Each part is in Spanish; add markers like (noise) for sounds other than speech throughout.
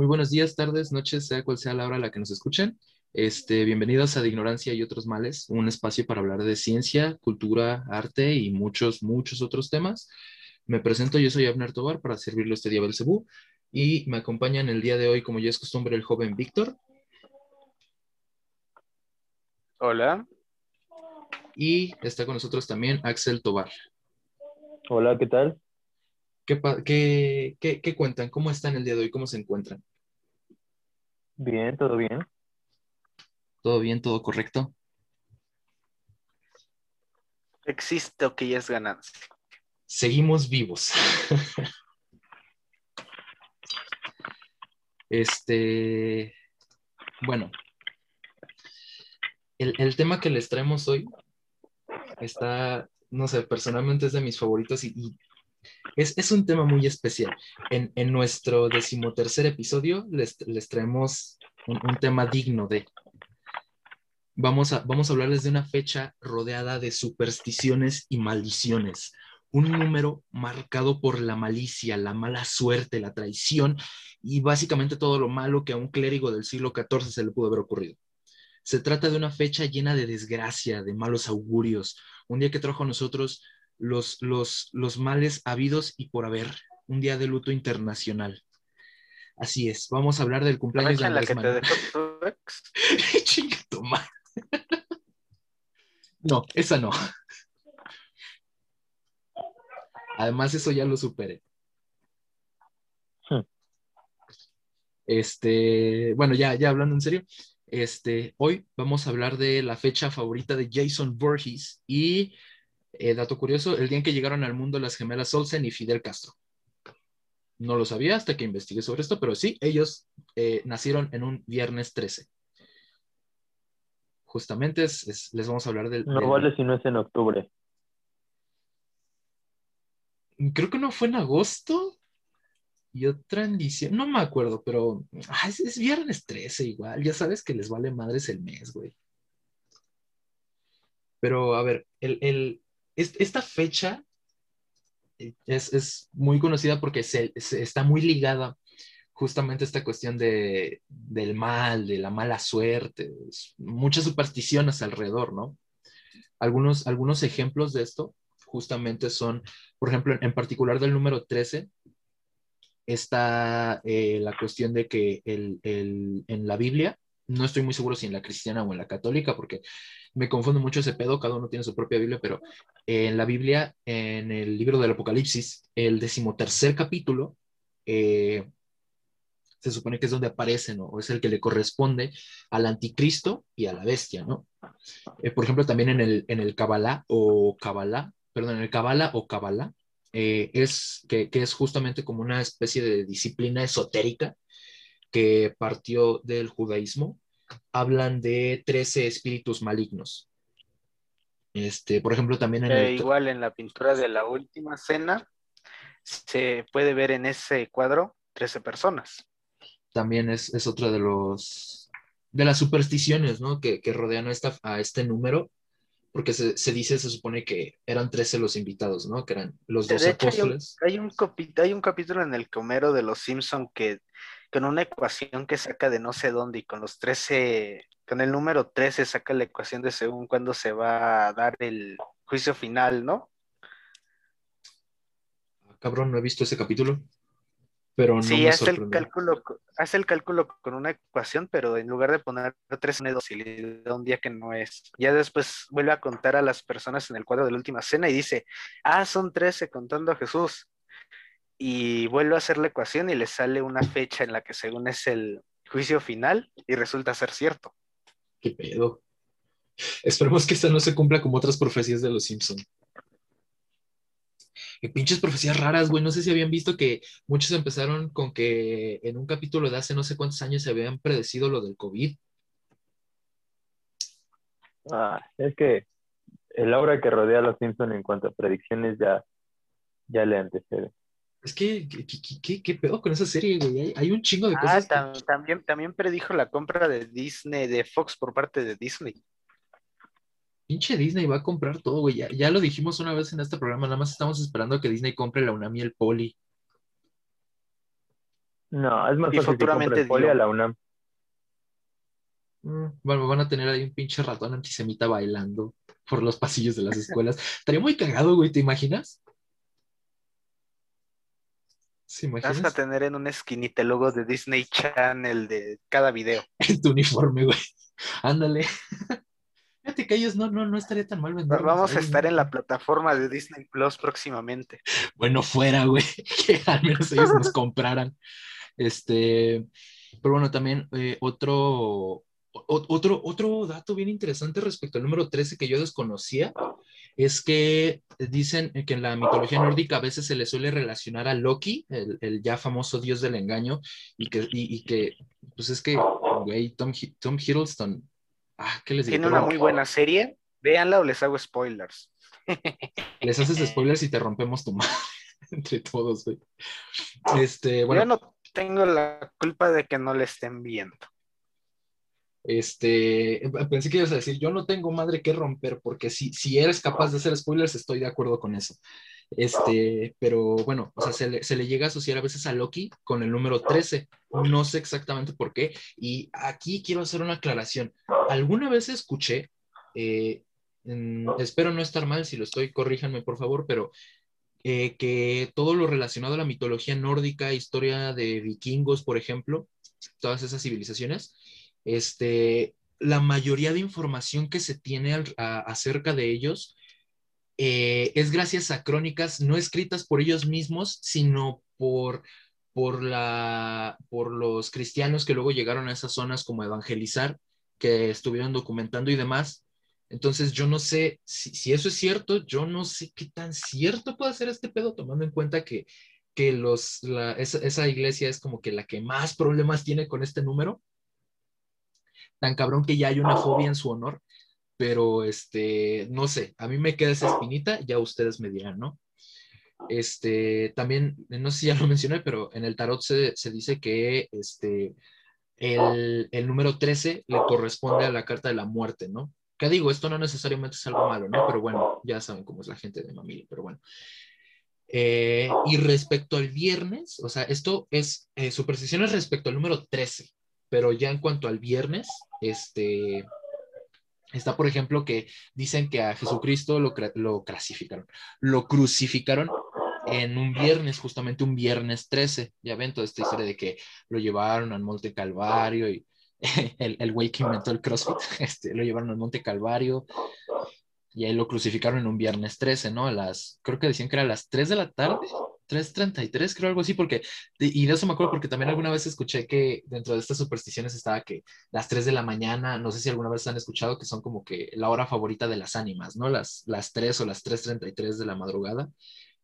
Muy buenos días, tardes, noches, sea cual sea la hora a la que nos escuchen. Este, bienvenidos a De Ignorancia y otros males, un espacio para hablar de ciencia, cultura, arte y muchos, muchos otros temas. Me presento, yo soy Abner Tobar para servirle este día Belcebú y me acompaña en el día de hoy, como ya es costumbre, el joven Víctor. Hola. Y está con nosotros también Axel Tobar. Hola, ¿qué tal? ¿Qué, qué, qué, cuentan? ¿Cómo están el día de hoy? ¿Cómo se encuentran? Bien, todo bien. ¿Todo bien? ¿Todo correcto? Existe o que ya es ganancia. Seguimos vivos. este, bueno, el, el, tema que les traemos hoy está, no sé, personalmente es de mis favoritos y, y es, es, un tema muy especial. En, en nuestro decimotercer episodio les, les traemos un, un, tema digno de... Vamos a, vamos a hablarles de una fecha rodeada de supersticiones y maldiciones. Un número marcado por la malicia, la mala suerte, la traición y básicamente todo lo malo que a un clérigo del siglo XIV se le pudo haber ocurrido. Se trata de una fecha llena de desgracia, de malos augurios, un día que trajo a nosotros los, los, los males habidos y por haber, un día de luto internacional. Así es, vamos a hablar del cumpleaños de Andrés la que te dejó (laughs) tu ex? No, esa no. Además, eso ya lo superé. Hmm. Este, bueno, ya, ya hablando en serio, este, hoy vamos a hablar de la fecha favorita de Jason Voorhees y eh, dato curioso, el día en que llegaron al mundo las gemelas Olsen y Fidel Castro. No lo sabía hasta que investigué sobre esto, pero sí, ellos eh, nacieron en un viernes 13. Justamente es, es, les vamos a hablar del... No del... vale si no es en octubre. Creo que no fue en agosto y otra en diciembre, no me acuerdo, pero ah, es, es, viernes 13 igual, ya sabes que les vale madres el mes, güey. Pero a ver, el, el, esta fecha es, muy conocida porque se, está muy ligada justamente a esta cuestión de, del mal, de la mala suerte, muchas supersticiones alrededor, ¿no? Algunos, algunos ejemplos de esto justamente son, por ejemplo, en particular del número 13, está eh, la cuestión de que en la Biblia, no estoy muy seguro si en la cristiana o en la católica, porque me confundo mucho ese pedo, cada uno tiene su propia Biblia, pero en la Biblia, en el libro del Apocalipsis, el decimotercer capítulo, eh, se supone que es donde aparece, ¿no? O es el que le corresponde al anticristo y a la bestia, ¿no? Eh, por ejemplo, también en el, en el Kabbalah o Kabbalah, perdón, en el Kabbalah o Kabbalah, eh, es que, que es justamente como una especie de disciplina esotérica que partió del judaísmo, hablan de 13 espíritus malignos. Este, por ejemplo, también en eh, el... Igual en la pintura de la última cena se puede ver en ese cuadro 13 personas. También es, es otra de los de las supersticiones, ¿no? Que, que rodean a, esta, a este número, porque se, se, dice, se supone que eran 13 los invitados, ¿no? Que eran los 12 apóstoles. Hay un, hay, un, hay un capítulo en el Comero de los Simpson que con una ecuación que saca de no sé dónde y con los 13, con el número 13 saca la ecuación de según cuándo se va a dar el juicio final, ¿no? Cabrón, no he visto ese capítulo. Pero no sí, me hace el, cálculo, hace el cálculo con una ecuación, pero en lugar de poner 3 pone 2 y le da un día que no es. Ya después vuelve a contar a las personas en el cuadro de la última cena y dice, ah, son 13 contando a Jesús y vuelve a hacer la ecuación y le sale una fecha en la que según es el juicio final y resulta ser cierto. ¿Qué pedo? Esperemos que esta no se cumpla como otras profecías de los Simpson. Qué pinches profecías raras, güey. No sé si habían visto que muchos empezaron con que en un capítulo de hace no sé cuántos años se habían predecido lo del COVID. Ah, es que el aura que rodea a los Simpson en cuanto a predicciones ya, ya le antecede. Es que, ¿qué, qué, qué pedo con esa serie, güey? Hay, hay un chingo de ah, cosas. Tam que... también, también predijo la compra de Disney, de Fox por parte de Disney. Pinche Disney va a comprar todo, güey. Ya, ya, lo dijimos una vez en este programa, nada más estamos esperando a que Disney compre la UNAM y el Poli. No, es más Y fácil que futuramente compres poli a la UNAM. Mm, Bueno, van a tener ahí un pinche ratón antisemita bailando por los pasillos de las escuelas. Estaría muy cagado, güey, ¿te imaginas? ¿Se Vas a tener en una esquinita el logo de Disney Channel de cada video. (laughs) En tu uniforme, güey. Ándale. (laughs) Fíjate que ellos no, no, no estaría tan mal venderlos Vamos a estar en la plataforma de Disney Plus próximamente. Bueno, fuera, güey, (laughs) que al menos ellos nos compraran. Este, pero bueno, también eh, otro, otro, otro dato bien interesante respecto al número 13 que yo desconocía es que dicen que en la mitología nórdica a veces se le suele relacionar a Loki, el, el ya famoso dios del engaño, y que, y, y que pues es que, güey, Tom, Tom Hiddleston, ah, ¿qué les digo? Tiene una muy buena serie. Véanla o les hago spoilers. (laughs) Les haces spoilers y te rompemos tu madre (laughs) entre todos, güey. Este, bueno. Yo no tengo la culpa de que no le estén viendo. Este, pensé que ibas a decir, yo no tengo madre que romper, porque si, si eres capaz de hacer spoilers, estoy de acuerdo con eso. Este, pero bueno, o sea, se le, se le llega a asociar a veces a Loki con el número 13. No sé exactamente por qué. Y aquí quiero hacer una aclaración. Alguna vez escuché, eh, espero no estar mal, si lo estoy, corríjanme por favor, pero eh, que todo lo relacionado a la mitología nórdica, historia de vikingos, por ejemplo, todas esas civilizaciones, este, la mayoría de información que se tiene acerca de ellos eh, es gracias a crónicas no escritas por ellos mismos, sino por, por, la, por los cristianos que luego llegaron a esas zonas como evangelizar, que estuvieron documentando y demás. Entonces yo no sé si, eso es cierto, yo no sé qué tan cierto puede ser este pedo, tomando en cuenta que, que los, esa iglesia es como que la que más problemas tiene con este número tan cabrón que ya hay una fobia en su honor, pero este, no sé, a mí me queda esa espinita, ya ustedes me dirán, ¿no? Este, también, no sé si ya lo mencioné, pero en el tarot se, se dice que este, el, el número 13 le corresponde a la carta de la muerte, ¿no? ¿Qué digo? Esto no necesariamente es algo malo, ¿no? Pero bueno, ya saben cómo es la gente de Mamili, pero bueno. Eh, y respecto al viernes, o sea, esto es eh, supersticiones respecto al número 13, pero ya en cuanto al viernes, este, está por ejemplo que dicen que a Jesucristo lo, lo clasificaron, lo crucificaron en un viernes, justamente un viernes 13. Ya ven toda esta historia de que lo llevaron al Monte Calvario y (laughs) el, el güey que inventó el CrossFit, (laughs) este, lo llevaron al Monte Calvario y ahí lo crucificaron en un viernes 13, ¿no? A las, creo que decían que era a las 3 de la tarde, 3.33, creo algo así, porque, y de eso me acuerdo porque también alguna vez escuché que dentro de estas supersticiones estaba que las 3 de la mañana, no sé si alguna vez han escuchado que son como que la hora favorita de las ánimas, ¿no? Las, las 3 o las 3.33 de la madrugada,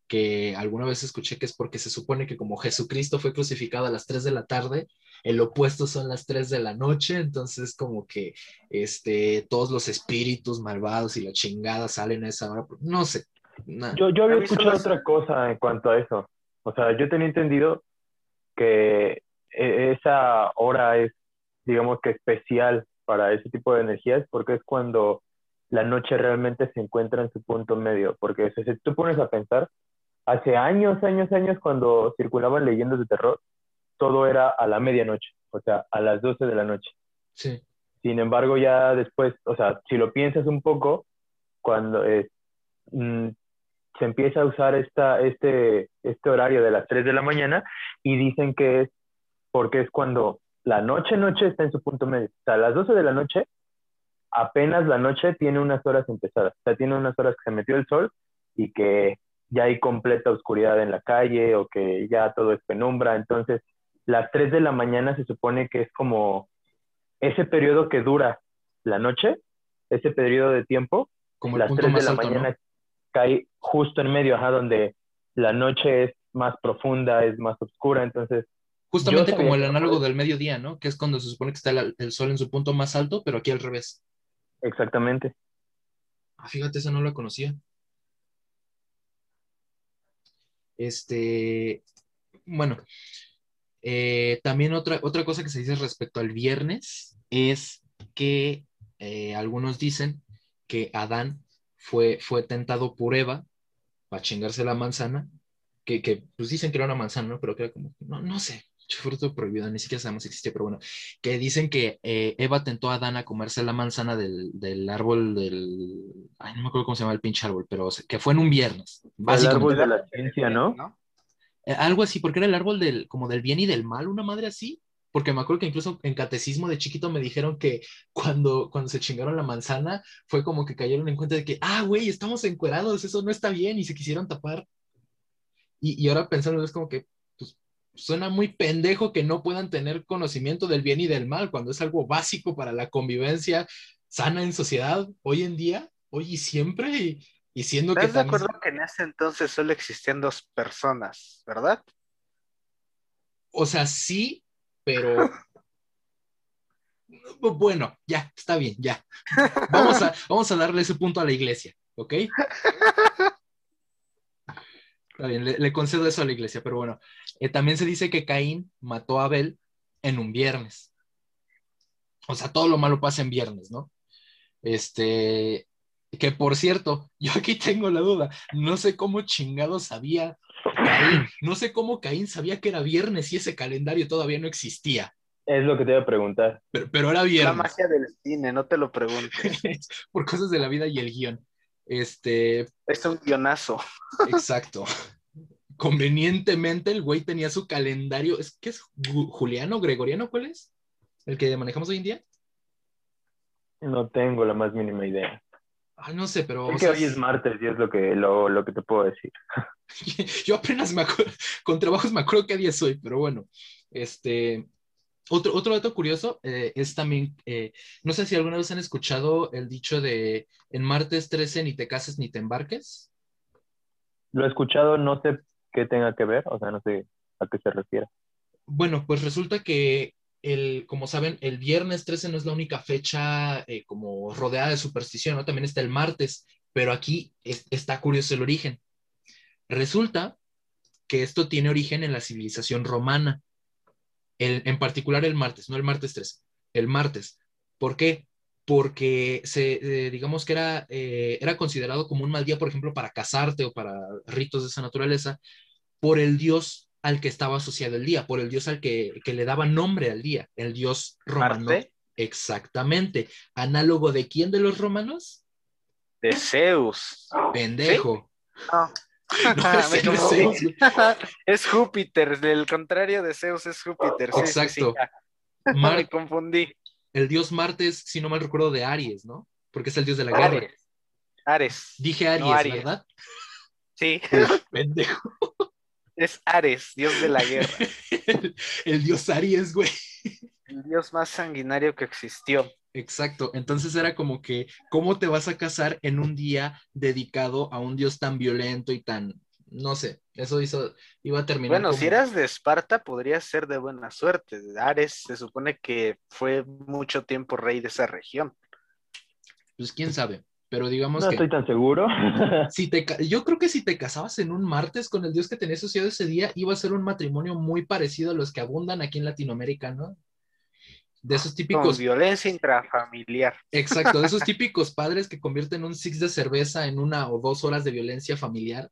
que alguna vez escuché que es porque se supone que como Jesucristo fue crucificado a las 3 de la tarde, el opuesto son las 3 de la noche, entonces como que este, todos los espíritus malvados y la chingada salen a esa hora, no sé. Na- Yo, yo había escuchado es- otra cosa en cuanto a eso. O sea, yo tenía entendido que e- esa hora es, digamos que especial para ese tipo de energías porque es cuando la noche realmente se encuentra en su punto medio. Porque si tú pones a pensar, hace años, años, años, cuando circulaban leyendas de terror, todo era a la medianoche, o sea, a las 12 de la noche. Sí, Sin embargo, ya después, o sea, si lo piensas un poco, cuando eh, se empieza a usar esta, este, este horario de las 3 de la mañana y dicen que es porque es cuando la noche, noche está en su punto medio. O sea, a las 12 de la noche, apenas la noche tiene unas horas empezadas. O sea, tiene unas horas que se metió el sol y que ya hay completa oscuridad en la calle o que ya todo es penumbra. Entonces, las 3 de la mañana se supone que es como ese periodo que dura la noche, ese periodo de tiempo, como las punto 3 de la alto, mañana ¿no? Cae justo en medio, ajá, donde la noche es más profunda, es más oscura, entonces, Justamente como el análogo del mediodía, ¿no? Que es cuando se supone que está el, el sol en su punto más alto, pero aquí al revés. exactamente. Ah, fíjate, esa no la conocía. Este, bueno, eh, también otra, otra cosa que se dice respecto al viernes es que eh, algunos dicen que Adán fue, fue tentado por Eva para chingarse la manzana, que, que pues dicen que era una manzana, ¿no? Pero que era como, no, no sé, fruto prohibido, ni siquiera sabemos si existe, pero bueno, que dicen que eh, Eva tentó a Adán a comerse la manzana del, del, árbol del, ay, no me acuerdo cómo se llama el pinche árbol, pero que fue en un viernes. El árbol de la ciencia, ¿no? Eh, algo así, porque era el árbol del, como del bien y del mal, una madre así, porque me acuerdo que incluso en catecismo de chiquito me dijeron que (laughs) cuando, cuando se chingaron la manzana fue como que cayeron en cuenta de que, ah, güey, estamos encuerados, eso no está bien y se quisieron tapar. Y, y ahora pensando es como que, suena muy pendejo que no puedan tener conocimiento del bien y del mal cuando es algo básico para la convivencia sana en sociedad hoy en día, hoy y siempre, y, siendo que... ¿Estás de acuerdo que en ese entonces solo existían dos personas, verdad? O sea, sí, pero... (laughs) bueno, ya, está bien, ya. Vamos a, vamos a darle ese punto a la iglesia, ¿ok? Está bien, le, concedo eso a la iglesia, pero bueno, eh, también se dice que Caín mató a Abel en un viernes. O sea, todo lo malo pasa en viernes, ¿no? Este, que por cierto, (laughs) yo aquí tengo la duda, no sé cómo chingado sabía Caín, no sé cómo Caín sabía que era viernes y ese calendario todavía no existía. Es lo que te iba a preguntar. Pero, pero era viernes. La magia del cine, no te lo preguntes. (laughs) por cosas de la vida y el guion. Este. Es un guionazo. Exacto. Convenientemente el güey tenía su calendario. ¿Es que es Juliano, Gregoriano? ¿Cuál es? ¿El que manejamos hoy en día? No tengo la más mínima idea. No sé, pero. Es que hoy es martes y es lo que, lo, lo que te puedo decir. (laughs) Yo apenas me acuerdo, con trabajos me acuerdo qué día soy, pero bueno. Este. Otro, otro dato curioso eh, es también, eh, no sé si alguna vez han escuchado el dicho de en martes 13 ni te cases ni te embarques. Lo he escuchado, no sé qué tenga que ver, o sea, no sé a qué se refiere. Bueno, pues resulta que el, como saben, el viernes 13 no es la única fecha eh, como rodeada de superstición, ¿no? También está el martes, pero aquí está curioso el origen. Resulta que esto tiene origen en la civilización romana en particular el martes, no el martes 13, el martes. ¿Por qué? Porque se, eh, digamos que era, eh, era considerado como un mal día, por ejemplo, para casarte o para ritos de esa naturaleza, por el dios al que estaba asociado el día, por el dios al que, le daba nombre al día, el dios romano. Exactamente. ¿Análogo de quién de los romanos? De Zeus. Pendejo. es, Júpiter, del contrario de Zeus es Júpiter. Exacto. (laughs) Me confundí. El dios Martes, si no mal recuerdo, de Aries, ¿no? Porque es el dios de la guerra. Ares. Dije Aries, ¿verdad? Sí. (laughs) Pendejo. Es Ares, dios de la guerra. (laughs) el dios Aries, güey. El dios más sanguinario que existió. Exacto, entonces era como que, ¿cómo te vas a casar en un día dedicado a un dios tan violento y tan, no sé, eso hizo, iba a terminar. Bueno, si eras de Esparta, podría ser de buena suerte. Ares se supone que fue mucho tiempo rey de esa región. Pues quién sabe, pero digamos no que... No estoy tan seguro. (laughs) si te, yo creo que si te casabas en un martes con el dios que tenías asociado ese día, iba a ser un matrimonio muy parecido a los que abundan aquí en Latinoamérica, ¿no? de esos típicos... violencia intrafamiliar. Exacto, de esos (laughs) típicos padres que convierten un six de cerveza en una o dos horas de violencia familiar.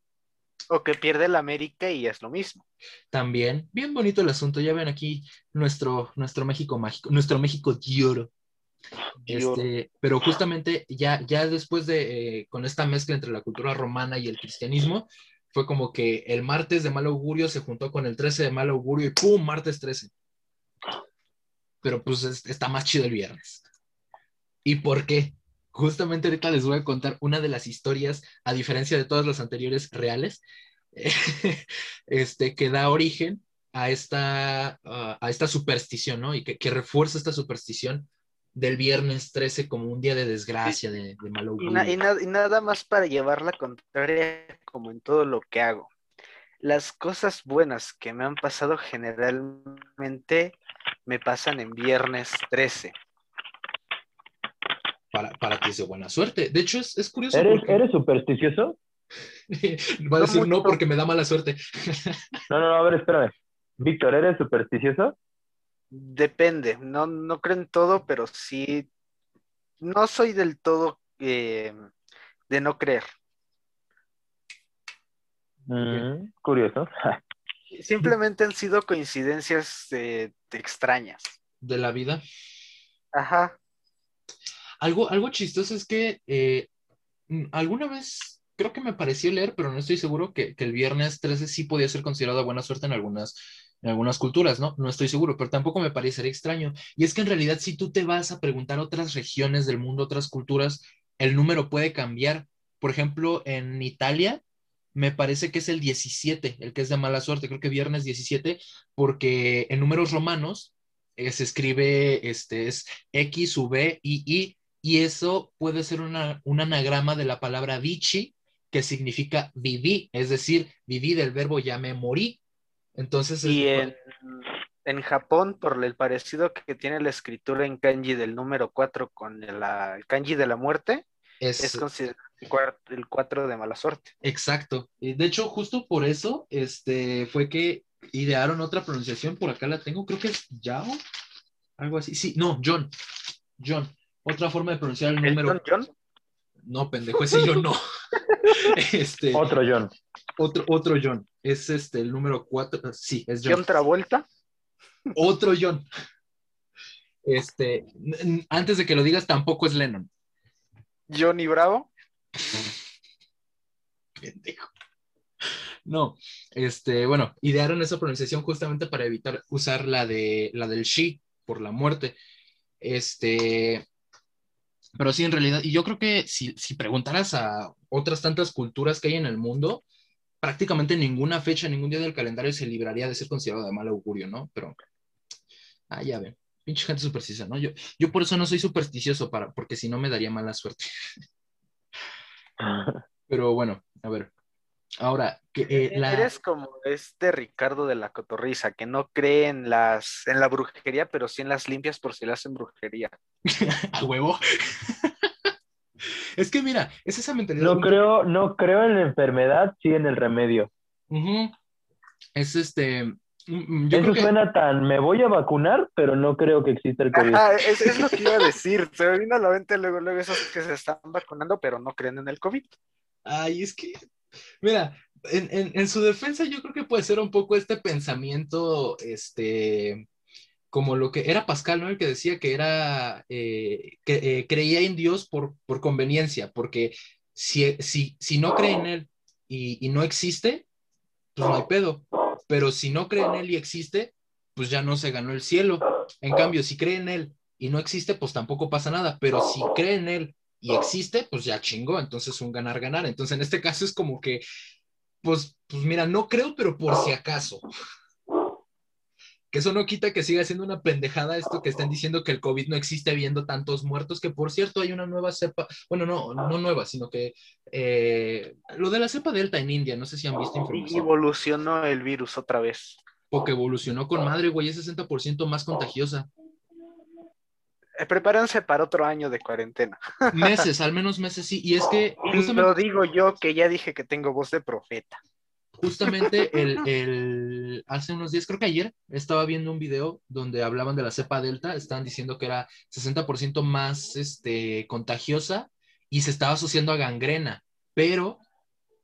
O que pierde la América y es lo mismo. También, bien bonito el asunto. Ya ven aquí nuestro, nuestro México mágico, nuestro México de Este, pero justamente ya, ya después de, eh, con esta mezcla entre la cultura romana y el cristianismo, fue como que el martes de mal augurio se juntó con el 13 de mal augurio y ¡pum! Martes 13 pero pues está más chido el viernes. ¿Y por qué? Justamente ahorita les voy a contar una de las historias, a diferencia de todas las anteriores reales, (laughs) este, que da origen a esta, a esta superstición, ¿no? Y que, que, refuerza esta superstición del viernes 13 como un día de desgracia, de, de mal y, y, y, nada más para llevar la contraria como en todo lo que hago. Las cosas buenas que me han pasado generalmente me pasan en viernes 13. Para, para ti es de buena suerte. De hecho, es, curioso. ¿Eres, ¿Eres supersticioso? (laughs) Va a decir no, porque me da mala suerte. no, no, no, a ver, espérame. Víctor, ¿eres supersticioso? Depende, no, no creo en todo, pero sí, no soy del todo eh, de no creer. Mm, curioso. (laughs) Simplemente han sido coincidencias eh, extrañas. De la vida. Ajá. Algo, algo chistoso es que eh, mm, alguna vez creo que me pareció leer, pero no estoy seguro que, que el viernes 13 sí podía ser considerado buena suerte en algunas, en algunas culturas, ¿no? No estoy seguro, pero tampoco me parecería extraño. Y es que en realidad si tú te vas a preguntar otras regiones del mundo, otras culturas, el número puede cambiar. Por ejemplo, en Italia, me parece que es el 17, el que es de mala suerte, creo que viernes 17, porque en números romanos eh, se escribe, este, es X, V, I, I, y eso puede ser una, un anagrama de la palabra vici, que significa viví, es decir, viví del verbo ya morí. Entonces, Y en, en Japón, por el parecido que tiene la escritura en kanji del número 4 con la- el kanji de la muerte, es, es considerado el cuar- el 4 de mala suerte. Exacto. Y de hecho, justo por eso, este, fue que idearon otra pronunciación, por acá la tengo, creo que es Yao, algo así. Sí, no, John. John. Otra forma de pronunciar el ¿El número. John John? No, pendejo, ese yo no. (laughs) (laughs) este, Otro John. Otro, otro John. Es este, el número cuatro. Sí, es John. John Travolta? Otro John. Este, antes de que lo digas, tampoco es Lennon. Johnny Bravo? pendejo. No, este, bueno, idearon esa pronunciación justamente para evitar usar la de la del she por la muerte. Este, pero sí, en realidad, y yo creo que si, si preguntaras a otras tantas culturas que hay en el mundo, prácticamente ninguna fecha, ningún día del calendario se libraría de ser considerado de mal augurio, ¿no? Pero, ah, ya ven, pinche gente supersticiosa, ¿no? Yo, yo por eso no soy supersticioso, para, porque si no me daría mala suerte. (laughs) Pero bueno, a ver. Ahora, que, eh, la... Eres como este Ricardo de la Cotorriza, que no cree en las en la brujería, pero sí en las limpias por si le hacen brujería. (laughs) a huevo. Es que mira, es esa mentalidad. No creo, no creo en la enfermedad, sí en el remedio. Es este. mm, Yo Eso creo que. suena tan, me voy a vacunar, pero no creo que exista el COVID. Ajá, es, es lo que iba a decir. (laughs) Se me vino a la mente luego, luego esos que se están vacunando, pero no creen en el COVID. Ay, es que. Mira, en, en- en su defensa, yo creo que puede ser un poco este pensamiento, este. Como lo que era Pascal, ¿no? El que decía que era. eh, que eh, creía en Dios por, por conveniencia, porque si, si, si no cree en él y, y no existe, pues no hay pedo. Pero si no cree en él y existe, pues ya no se ganó el cielo. En cambio, si cree en él y no existe, pues tampoco pasa nada. Pero si cree en él y existe, pues ya chingó. Entonces un ganar-ganar. Entonces en este caso es como que, pues, pues mira, no creo, pero por si acaso. Que eso no quita que siga siendo una pendejada esto que están diciendo que el COVID no existe habiendo tantos muertos, que por cierto hay una nueva cepa, bueno, no, no nueva, sino que eh, lo de la cepa delta en India, no sé si han visto Y información. evolucionó el virus otra vez. porque evolucionó con madre, güey, es 60% más contagiosa. Eh, prepárense para otro año de cuarentena. Meses, al menos meses sí. Y es que justamente, lo digo yo que ya dije que tengo voz de profeta. Justamente el, el- hace unos días, creo que ayer, estaba viendo un video donde hablaban de la cepa delta, estaban diciendo que era 60% más este, contagiosa y se estaba asociando a gangrena, pero,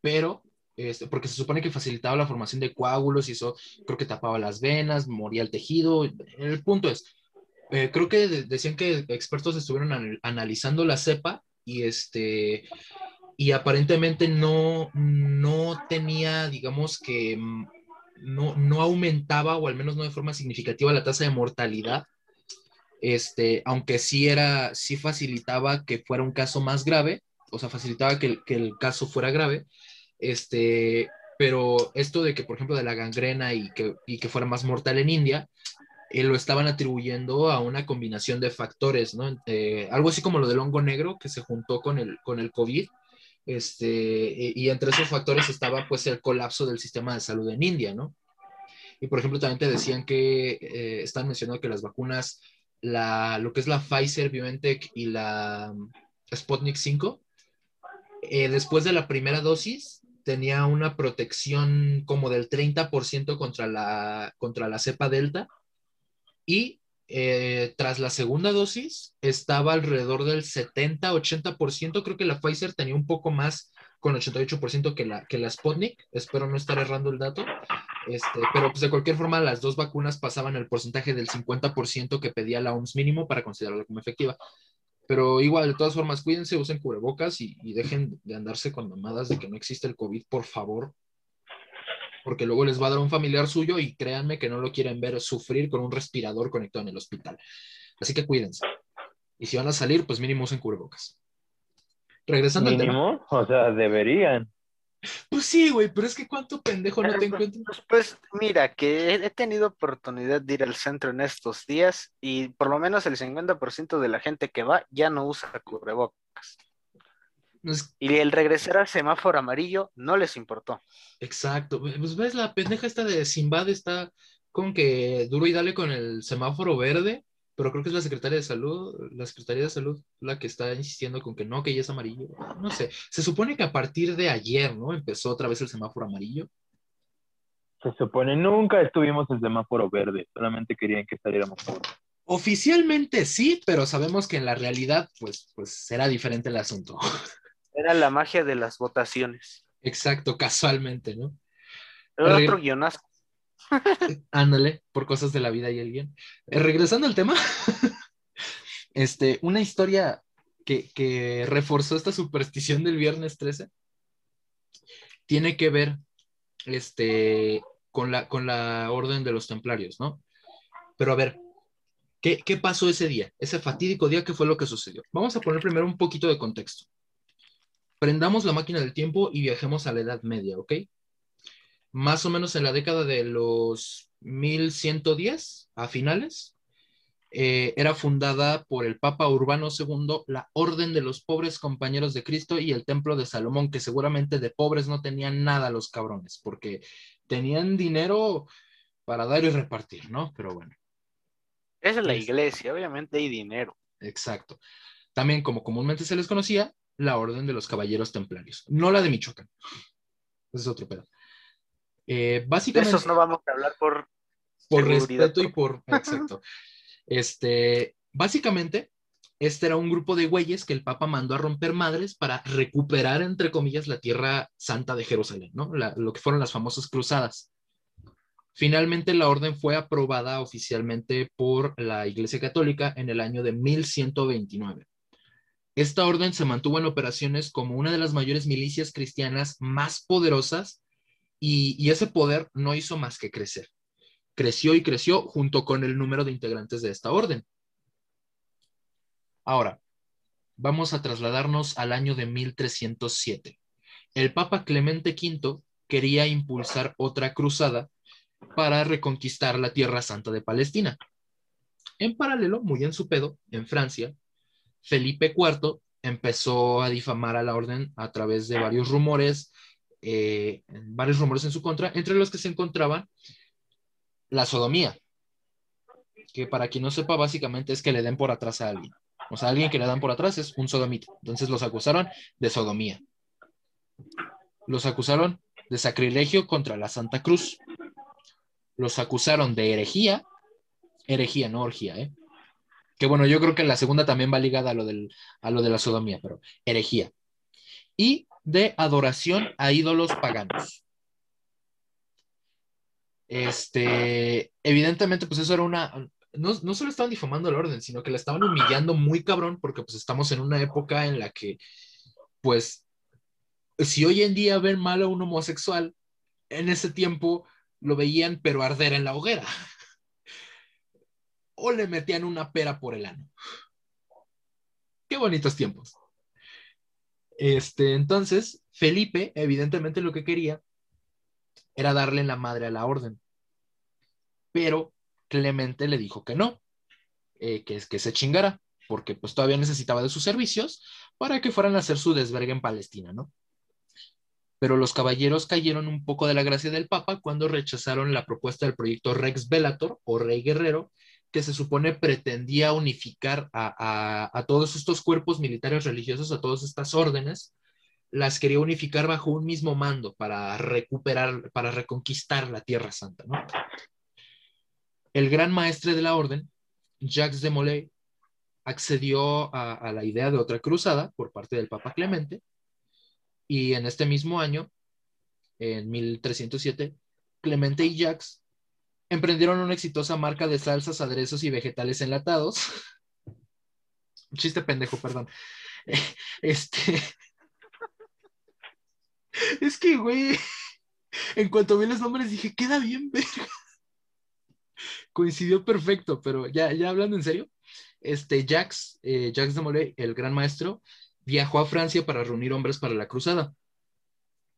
pero, este, porque se supone que facilitaba la formación de coágulos y eso creo que tapaba las venas, moría el tejido. El punto es, eh, creo que de- decían que expertos estuvieron anal- analizando la cepa y este y aparentemente no, no tenía, digamos que mm, no, no aumentaba o al menos no de forma significativa la tasa de mortalidad, este, aunque sí era, sí facilitaba que fuera un caso más grave, o sea, facilitaba que que el caso fuera grave, este, pero esto de que, por ejemplo, de la gangrena y que, y que fuera más mortal en India, eh, lo estaban atribuyendo a una combinación de factores, ¿no? Eh, algo así como lo del hongo negro que se juntó con el, con el COVID, este, y, y entre esos factores estaba pues el colapso del sistema de salud en India, ¿no? Y por ejemplo también te decían que eh, están mencionando que las vacunas, la, lo que es la Pfizer, BioNTech y la um, Sputnik 5, eh, después de la primera dosis tenía una protección como del 30% contra la, contra la cepa delta y eh, tras la segunda dosis estaba alrededor del 70-80%, creo que la Pfizer tenía un poco más con 88% que la, que la Sputnik, espero no estar errando el dato, Este, pero pues de cualquier forma las dos vacunas pasaban el porcentaje del 50% que pedía la OMS mínimo para considerarla como efectiva. Pero igual, de todas formas, cuídense, usen cubrebocas y, y dejen de andarse con mamadas de que no existe el COVID, por favor. Porque luego les va a dar un familiar suyo y créanme que no lo quieren ver sufrir con un respirador conectado en el hospital. Así que cuídense. Y si van a salir, pues mínimo usen cubrebocas. Regresando al tema. Mínimo, o sea, deberían. Pues sí, güey, pero es que cuánto pendejo no te pues, encuentras. Pues mira, que he he tenido oportunidad de ir al centro en estos días y por lo menos el 50% de la gente que va ya no usa cubrebocas. Y el regresar al semáforo amarillo no les importó. Exacto. Pues ves, la pendeja esta de Simbad está con que duro y dale con el semáforo verde, pero creo que es la Secretaría de Salud, la Secretaría de Salud la que está insistiendo con que no, que ya es amarillo. No sé. Se supone que a partir de ayer, ¿no? Empezó otra vez el semáforo amarillo. Se supone nunca estuvimos en semáforo verde, solamente querían que saliéramos por. Oficialmente sí, pero sabemos que en la realidad, pues, pues será diferente el asunto. (laughs) Era la magia de las votaciones. Exacto, casualmente, ¿no? Era Reg- otro guionazo. (laughs) Ándale, por cosas de la vida y el guion. Eh, regresando al tema, (laughs) este, una historia que, que reforzó esta superstición del viernes 13 tiene que ver este, con, la, con la orden de los templarios, ¿no? Pero a ver, ¿qué, ¿qué pasó ese día? Ese fatídico día, ¿qué fue lo que sucedió? Vamos a poner primero un poquito de contexto. Prendamos la máquina del tiempo y viajemos a la Edad Media, ¿ok? más o menos en la década de los 1110, a finales, eh, era fundada por el Papa Urbano II la Orden de los Pobres Compañeros de Cristo y el Templo de Salomón, que seguramente de pobres no tenían nada los cabrones, porque tenían dinero para dar y repartir, ¿no? Pero bueno, Esa es la Es- iglesia, obviamente hay dinero. exacto. También, como comúnmente se les conocía, la Orden de los Caballeros Templarios, no la de Michoacán. Ese es otro pedo. Eh, De básicamente... esos no vamos a hablar por por respeto y por (laughs) exacto. Este, básicamente, este era un grupo de güeyes que el Papa mandó a romper madres para recuperar, entre comillas, la tierra santa de Jerusalén, ¿no? La- lo que fueron las famosas cruzadas. Finalmente, la orden fue aprobada oficialmente por la Iglesia Católica en el año de 1129. Esta orden se mantuvo en operaciones como una de las mayores milicias cristianas más poderosas y, ese poder no hizo más que crecer creció y creció junto con el número de integrantes de esta orden. Ahora, vamos a trasladarnos al año de 1307. El Papa Clemente V quería impulsar otra cruzada para reconquistar la Tierra Santa de Palestina. En paralelo, muy en su pedo, en Francia, Felipe IV empezó a difamar a la orden a través de varios rumores, eh, varios rumores en su contra, entre los que se encontraban la sodomía, que para quien no sepa, básicamente es que le den por atrás a alguien. O sea, alguien que le dan por atrás es un sodomita. Entonces los acusaron de sodomía. Los acusaron de sacrilegio contra la Santa Cruz. Los acusaron de herejía. Herejía, no orgía, ¿eh? Que bueno, yo creo que la segunda también va ligada a lo, del, a lo de la sodomía, pero herejía. Y de adoración a ídolos paganos. Este, evidentemente, pues eso era una, no, no solo estaban difamando el orden, sino que la estaban humillando muy cabrón, porque pues estamos en una época en la que, pues, si hoy en día ven mal a un homosexual, en ese tiempo lo veían pero arder en la hoguera. O le metían una pera por el ano. Qué bonitos tiempos. Este, entonces, Felipe, evidentemente lo que quería era darle la madre a la orden. Pero Clemente le dijo que no, eh, que, que se chingara, porque pues todavía necesitaba de sus servicios para que fueran a hacer su desvergue en Palestina, ¿no? Pero los caballeros cayeron un poco de la gracia del Papa cuando rechazaron la propuesta del proyecto Rex Bellator o Rey Guerrero, que se supone pretendía unificar a, a, a todos estos cuerpos militares religiosos, a todas estas órdenes, las quería unificar bajo un mismo mando para recuperar, para reconquistar la Tierra Santa, ¿no? El gran maestre de la orden, Jacques de Molay, accedió a, a, la idea de otra cruzada por parte del Papa Clemente y en este mismo año, en 1307, Clemente y Jax emprendieron una exitosa marca de salsas, aderezos y vegetales enlatados. (laughs) Chiste pendejo, perdón. (laughs) Este. (laughs) Es que, güey, en cuanto vi los nombres dije, queda bien, verga. Coincidió perfecto, pero ya, ya hablando en serio, este Jax, eh, Jax de Molay, el gran maestro, viajó a Francia para reunir hombres para la cruzada.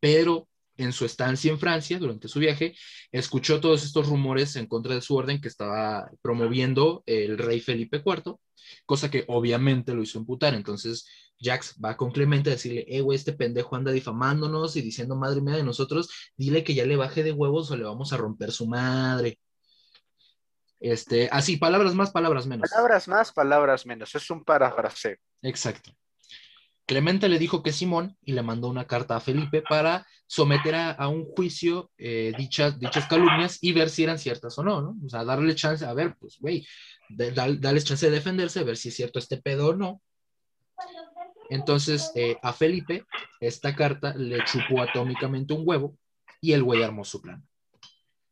Pero en su estancia en Francia, durante su viaje, escuchó todos estos rumores en contra de su orden que estaba promoviendo el rey Felipe IV, cosa que obviamente lo hizo imputar. Entonces, Jax va con Clemente a decirle, eh, güey, este pendejo anda difamándonos y diciendo madre mía de nosotros, dile que ya le baje de huevos o le vamos a romper su madre. Este, así, palabras más, palabras menos. Palabras más, palabras menos. Es un parafraseo. Exacto. Clemente le dijo que Simón y le mandó una carta a Felipe para someter a, un juicio eh, dichas, dichas calumnias y ver si eran ciertas o no, ¿no? O sea, darle chance, a ver, pues, güey, darles chance de defenderse, a ver si es cierto este pedo o no. Entonces, eh, a Felipe, esta carta le chupó atómicamente un huevo y el güey armó su plan.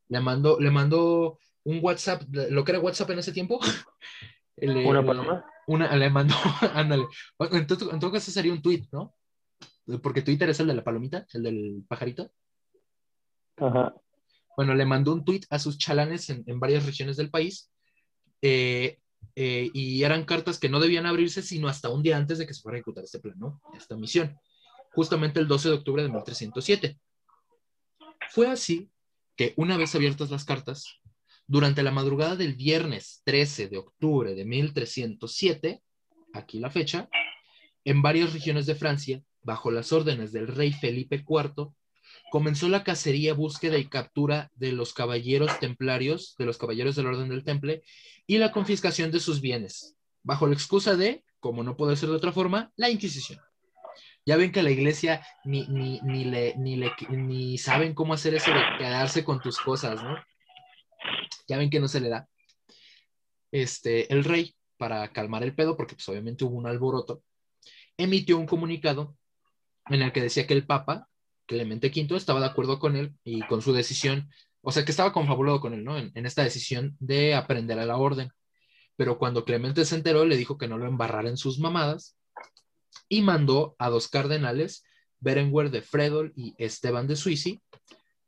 Le mandó, le mandó un WhatsApp, lo que era WhatsApp en ese tiempo. (laughs) ¿Una paloma? Una, le mandó, (laughs) ándale. En, todo, caso sería un tweet, ¿no? Porque Twitter es el de la palomita, el del pajarito. Ajá. Bueno, le mandó un tweet a sus chalanes en, varias regiones del país. Eh, eh, y eran cartas que no debían abrirse sino hasta un día antes de que se fuera a ejecutar este plan, ¿no? Esta misión. Justamente el 12 de octubre de 1307. Fue así que una vez abiertas las cartas, durante la madrugada del viernes 13 de octubre de 1307, aquí la fecha, en varias regiones de Francia, bajo las órdenes del rey Felipe IV, comenzó la cacería, búsqueda y captura de los caballeros templarios, de los caballeros del orden del temple, y la confiscación de sus bienes, bajo la excusa de, como no puede ser de otra forma, la Inquisición. Ya ven que la iglesia ni, ni, ni, le, ni, le, ni saben cómo hacer eso de quedarse con tus cosas, ¿no? Ya ven que no se le da. Este, el rey, para calmar el pedo, porque pues obviamente hubo un alboroto, emitió un comunicado en el que decía que el Papa, Clemente V, estaba de acuerdo con él y con su decisión, o sea, que estaba confabulado con él, ¿no? En, esta decisión de aprender a la orden. Pero cuando Clemente se enteró, le dijo que no lo embarrara en sus mamadas y mandó a dos cardenales, Berenguer de Fredol y Esteban de Suisi,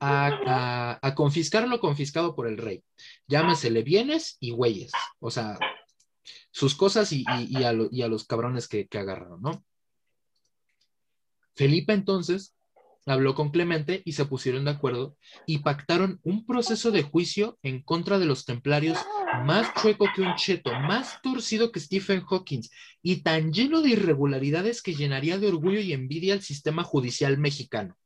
a, confiscar lo confiscado por el rey. Llámesele bienes y güeyes. O sea, sus cosas y, a, los cabrones que, que agarraron, ¿no? Felipe entonces habló con Clemente y se pusieron de acuerdo y pactaron un proceso de juicio en contra de los templarios más chueco que un cheto, más torcido que Stephen Hawking y tan lleno de irregularidades que llenaría de orgullo y envidia al sistema judicial mexicano.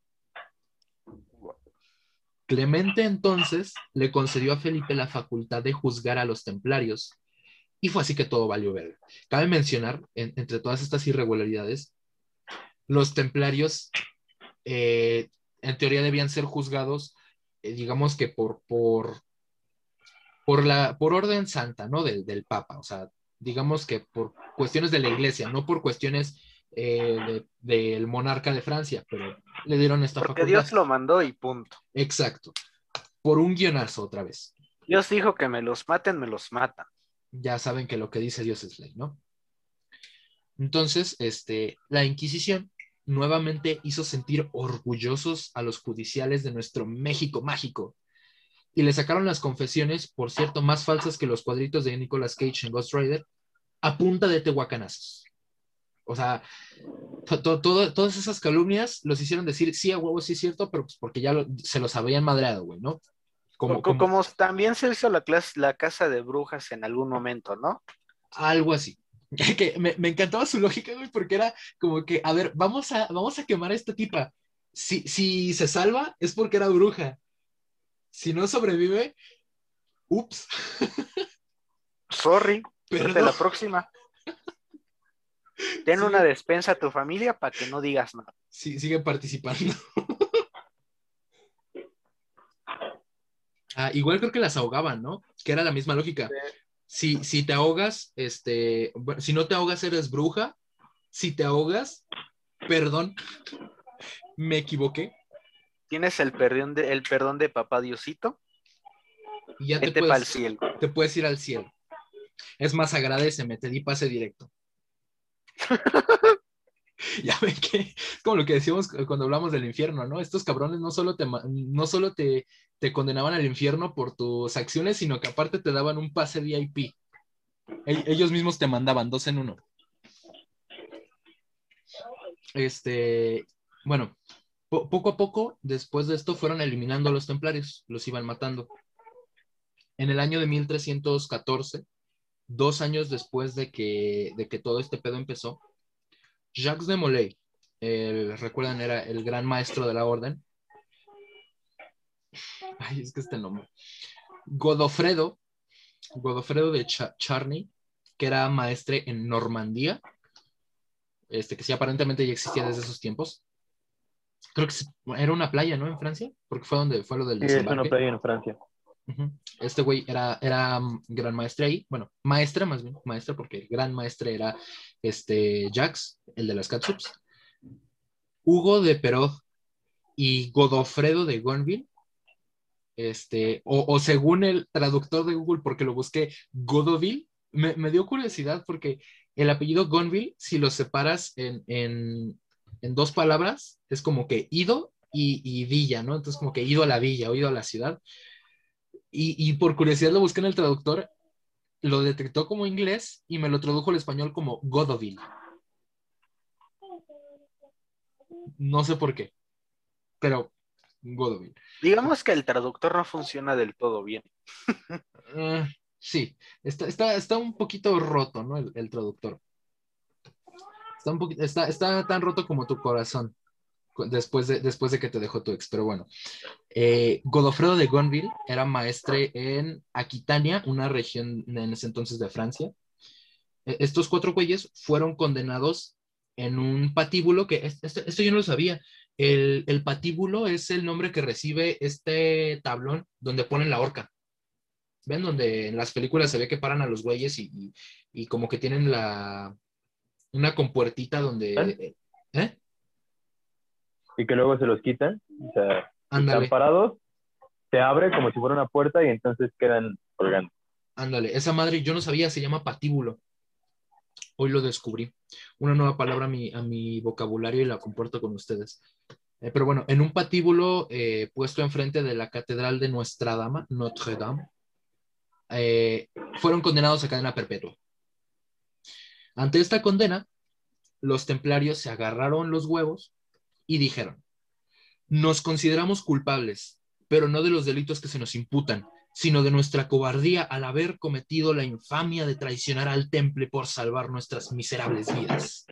Clemente entonces le concedió a Felipe la facultad de juzgar a los templarios y fue así que todo valió ver. Cabe mencionar, entre todas estas irregularidades, los templarios eh, en teoría debían ser juzgados, eh, digamos que por, por, por, la, por orden santa, ¿no? Del, del Papa, o sea, digamos que por cuestiones de la iglesia, no por cuestiones eh, del monarca de Francia, pero le dieron esta Porque Dios lo mandó y punto. Exacto. Por un guionazo otra vez. Dios dijo que me los maten, me los matan. Ya saben que lo que dice Dios es ley, ¿no? Entonces, este, la Inquisición nuevamente hizo sentir orgullosos a los judiciales de nuestro México mágico y le sacaron las confesiones, por cierto, más falsas que los cuadritos de Nicolas Cage en Ghost Rider, a punta de tehuacanazos. O sea, todas esas calumnias los hicieron decir, sí, a huevo, sí es cierto, pero pues porque ya se los habían madreado, güey, ¿no? Como, como, también se hizo la, clase, la casa de brujas en algún momento, ¿no? Algo así. (laughs) que me, me, encantaba su lógica, güey, porque era como que, a ver, vamos a, vamos a quemar a esta tipa. Si, si se salva, es porque era bruja. Si no sobrevive, ups. (laughs) Sorry, pero la próxima. Ten una despensa a tu familia para que no digas nada. Sí, sigue participando. ah, igual creo que las ahogaban, ¿no? Que era la misma lógica. Si, si te ahogas, este, si no te ahogas eres bruja. Si te ahogas, perdón, me equivoqué. tienes el perdón de, el perdón de papá Diosito, Y ya te puedes, cielo. te puedes ir al cielo. Es más, agradeceme, te di pase directo. (laughs) ya ven que es como lo que decíamos cuando hablamos del infierno, ¿no? Estos cabrones no solo te, no solo te, te condenaban al infierno por tus acciones, sino que aparte te daban un pase VIP. Ellos mismos te mandaban dos en uno. Este, bueno, po- poco a poco, después de esto, fueron eliminando a los templarios, los iban matando. En el año de 1314, dos años después de que, de que todo este pedo empezó, Jacques de Molay, el- recuerdan, era el gran maestro de la orden. Ay, es que este nombre. Godofredo, Godofredo de Cha- Charny, que era maestre en Normandía, este, que sí aparentemente ya existía desde esos tiempos. Creo que era una playa, ¿no? En Francia, porque fue donde fue lo del Sí, es una playa en Francia. Este güey era, era mm, gran maestre ahí, bueno, maestra más bien, maestra, porque el gran maestre era este Jax, el de las catsups. Hugo de Perot y Godofredo de Gonville, este, o, o según el traductor de Google, porque lo busqué, Godoville, me, me dio curiosidad porque el apellido Gonville, si lo separas en, en, en dos palabras, es como que ido y, y villa, ¿no? Entonces como que ido a la villa o ido a la ciudad. Y, y por curiosidad lo busqué en el traductor, lo detectó como inglés y me lo tradujo al español como Godoville. No sé por qué, pero Godoville. Digamos que el traductor no funciona del todo bien. Ah, sí, está, está, está un poquito roto, ¿no? El, el traductor. Está, un poquito, está, está tan roto como tu corazón después de, después de que te dejó tu ex, pero bueno. Eh, Godofredo de Gonville era maestre en Aquitania, una región en ese entonces de Francia. E- Estos cuatro güeyes fueron condenados en un patíbulo que, es- esto, esto yo no lo sabía. El, el patíbulo es el nombre que recibe este tablón donde ponen la horca. ¿Ven? Donde en las películas se ve que paran a los güeyes y, y- como que tienen la una compuertita donde. Y que luego se los quitan. O sea, Ándale, están parados, se abre como si fuera una puerta y entonces quedan colgando. ándale. Esa madre yo no sabía, se llama patíbulo. Hoy lo descubrí. Una nueva palabra a mi, a mi vocabulario y la comparto con ustedes. Eh, pero bueno, en un patíbulo eh, puesto enfrente de la Catedral de Nuestra Dama, Notre Dame, eh, fueron condenados a cadena perpetua. Ante esta condena, los templarios se agarraron los huevos y dijeron, nos consideramos culpables, pero no de los delitos que se nos imputan, sino de nuestra cobardía al haber cometido la infamia de traicionar al temple por salvar nuestras miserables vidas.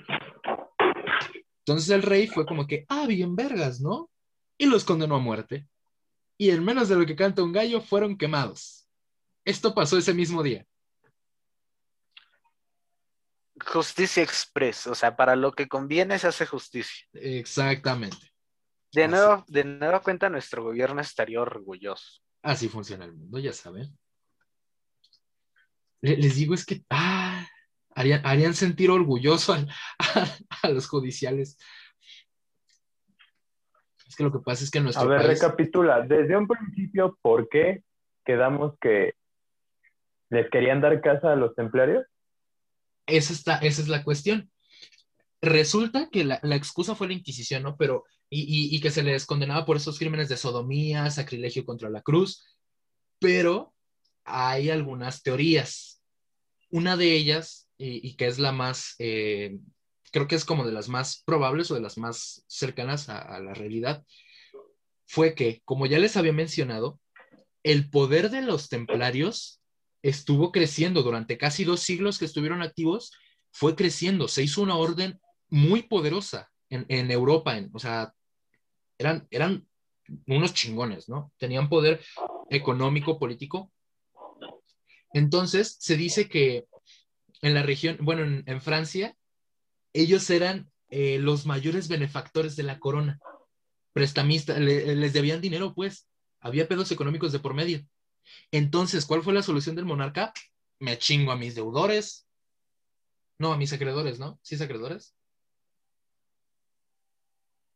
Entonces el rey fue como que, ah, bien vergas, ¿no? Y los condenó a muerte. Y en menos de lo que canta un gallo, fueron quemados. Esto pasó ese mismo día. Justicia express, o sea, para lo que conviene se hace justicia. Exactamente. De Así. nuevo, de nueva cuenta, nuestro gobierno estaría orgulloso. Así funciona el mundo, ya saben. Le- Les digo, es que ah, harían, harían sentir orgulloso al- a, a los judiciales. Es que lo que pasa es que en A nuestro ver, país. recapitula. Desde un principio, ¿por qué quedamos que les querían dar casa a los templarios? Esa, es la cuestión. Resulta que la, excusa fue la Inquisición, ¿no? Pero, y, que se les condenaba por esos crímenes de sodomía, sacrilegio contra la cruz, pero hay algunas teorías. Una de ellas, y, que es la más, eh, creo que es como de las más probables o de las más cercanas a la realidad, fue que, como ya les había mencionado, el poder de los templarios estuvo creciendo durante casi dos siglos que estuvieron activos, fue creciendo, se hizo una orden muy poderosa en, en Europa, en- o sea, eran, eran unos chingones, ¿no? Tenían poder económico, político. Entonces, se dice que en la región, bueno, en, Francia, ellos eran eh, los mayores benefactores de la corona, prestamistas, le- les debían dinero, pues, había pedos económicos de por medio. Entonces, ¿cuál fue la solución del monarca? Me chingo a mis deudores. No, a mis acreedores, ¿no? ¿Sí es acreedores?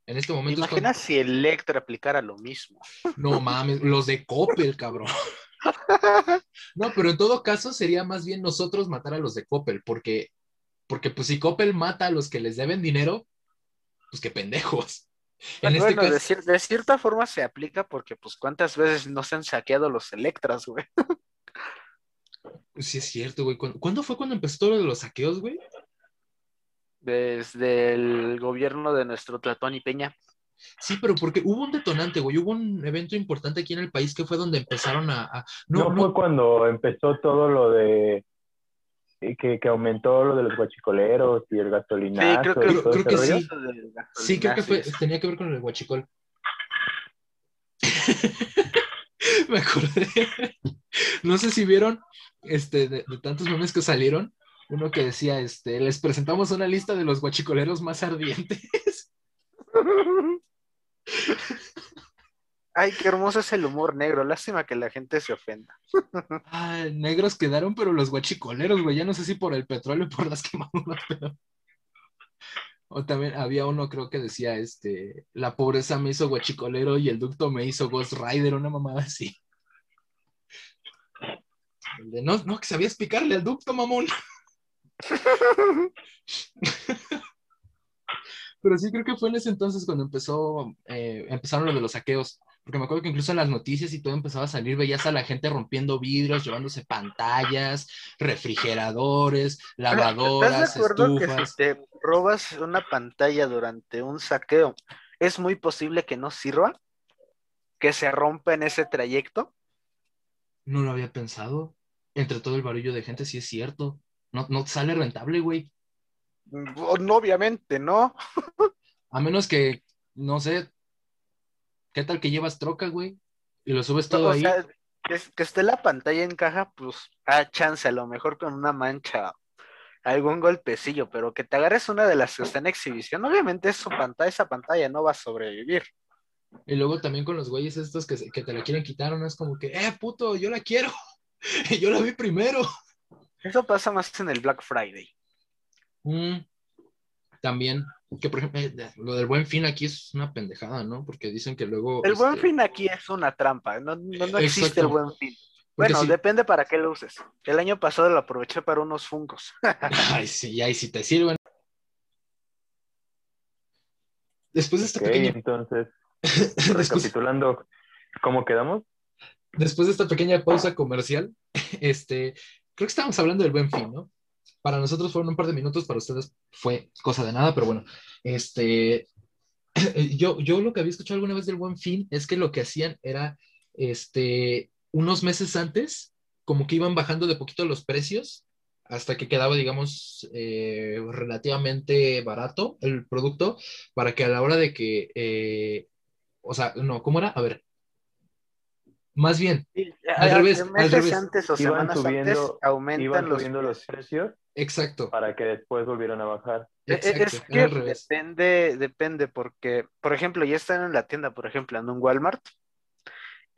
En este momento Imagina si Electra aplicara lo mismo. No mames, los de Coppel, cabrón. (laughs) No, pero en todo caso sería más bien nosotros matar a los de Coppel, porque, porque pues si Coppel mata a los que les deben dinero, pues qué pendejos. (laughs) En bueno, este de, caso, cier- de cierta forma se aplica porque, pues, ¿cuántas veces no se han saqueado los Electras, güey? sí es cierto, güey. ¿Cuándo, cuándo fue cuando empezó todo lo de los saqueos, güey? Desde el gobierno de nuestro Tlatón y Peña. Sí, pero porque hubo un detonante, güey. Hubo un evento importante aquí en el país que fue donde empezaron a... a- No, no, fue no, cuando empezó todo lo de que, que aumentó lo de los guachicoleros y el gasolinazo Sí, creo que- creo sí. Sí, creo que fue, tenía que ver con el guachicol. (laughs) Me acordé. No sé si vieron, este, de, de tantos memes que salieron, uno que decía, este, les presentamos una lista de los guachicoleros más ardientes. (laughs) Ay, qué hermoso es el humor negro. Lástima que la gente se ofenda. (laughs) Ah, negros quedaron, pero los guachicoleros, güey, ya no sé si por el petróleo o por las (laughs) quemaduras, pero... O también había uno, creo que decía, este, la pobreza me hizo guachicolero y el ducto me hizo Ghost Rider, una mamada así. El de, no, no, que sabías picarle al ducto, mamón. (laughs) Pero sí creo que fue en ese entonces cuando empezó, eh, empezaron lo de los saqueos. Porque me acuerdo que incluso en las noticias y todo empezaba a salir, veías a la gente rompiendo vidrios, llevándose pantallas, refrigeradores, lavadoras, ¿Estás de acuerdo que si te robas una pantalla durante un saqueo, es muy posible que no sirva? ¿Que se rompa en ese trayecto? No lo había pensado. Entre todo el barullo de gente, sí es cierto. No, no sale rentable, güey. Mm, No, obviamente, ¿no? (laughs) A menos que, no sé, ¿qué tal que llevas troca, güey? Y lo subes todo o ahí. sea, que, que esté la pantalla en caja, pues, a chance, a lo mejor con una mancha, algún golpecillo, pero que te agarres una de las que está en exhibición, obviamente su pantalla, esa pantalla no va a sobrevivir. Y luego también con los güeyes estos que, que te la quieren quitar, ¿no? Es como que, eh, puto, yo la quiero. (laughs) yo la vi primero. Eso pasa más en el Black Friday. Mm, También, que por ejemplo, eh, lo del buen fin aquí es una pendejada, ¿no? Porque dicen que luego. El buen este, fin aquí es una trampa, no, no, no existe el buen fin. porque Bueno, depende para qué lo uses. El año pasado lo aproveché para unos fungos. (laughs) Ay, sí, ay, si te sirven. Después de esta Ok, pequeña. entonces, (laughs) después, recapitulando, ¿cómo quedamos? después de esta pequeña pausa comercial, (laughs) este, creo que estábamos hablando del buen fin, ¿no? Para nosotros fueron un par de minutos, para ustedes fue cosa de nada, pero bueno, este, (clears throat) yo, yo lo que había escuchado alguna vez del buen fin es que lo que hacían era, este, unos meses antes, como que iban bajando de poquito los precios hasta que quedaba, digamos, eh, relativamente barato el producto, para que a la hora de que, eh, o sea, no, ¿cómo era? A ver, más bien, Al A- revés, que al meses revés. antes o Iban semanas subiendo- antes aumentan Iban los subiendo los precios exacto, para que después volvieran a bajar. E- e- exacto, Es que al revés. depende, depende, porque, por ejemplo, ya están en la tienda, por ejemplo, en un Walmart.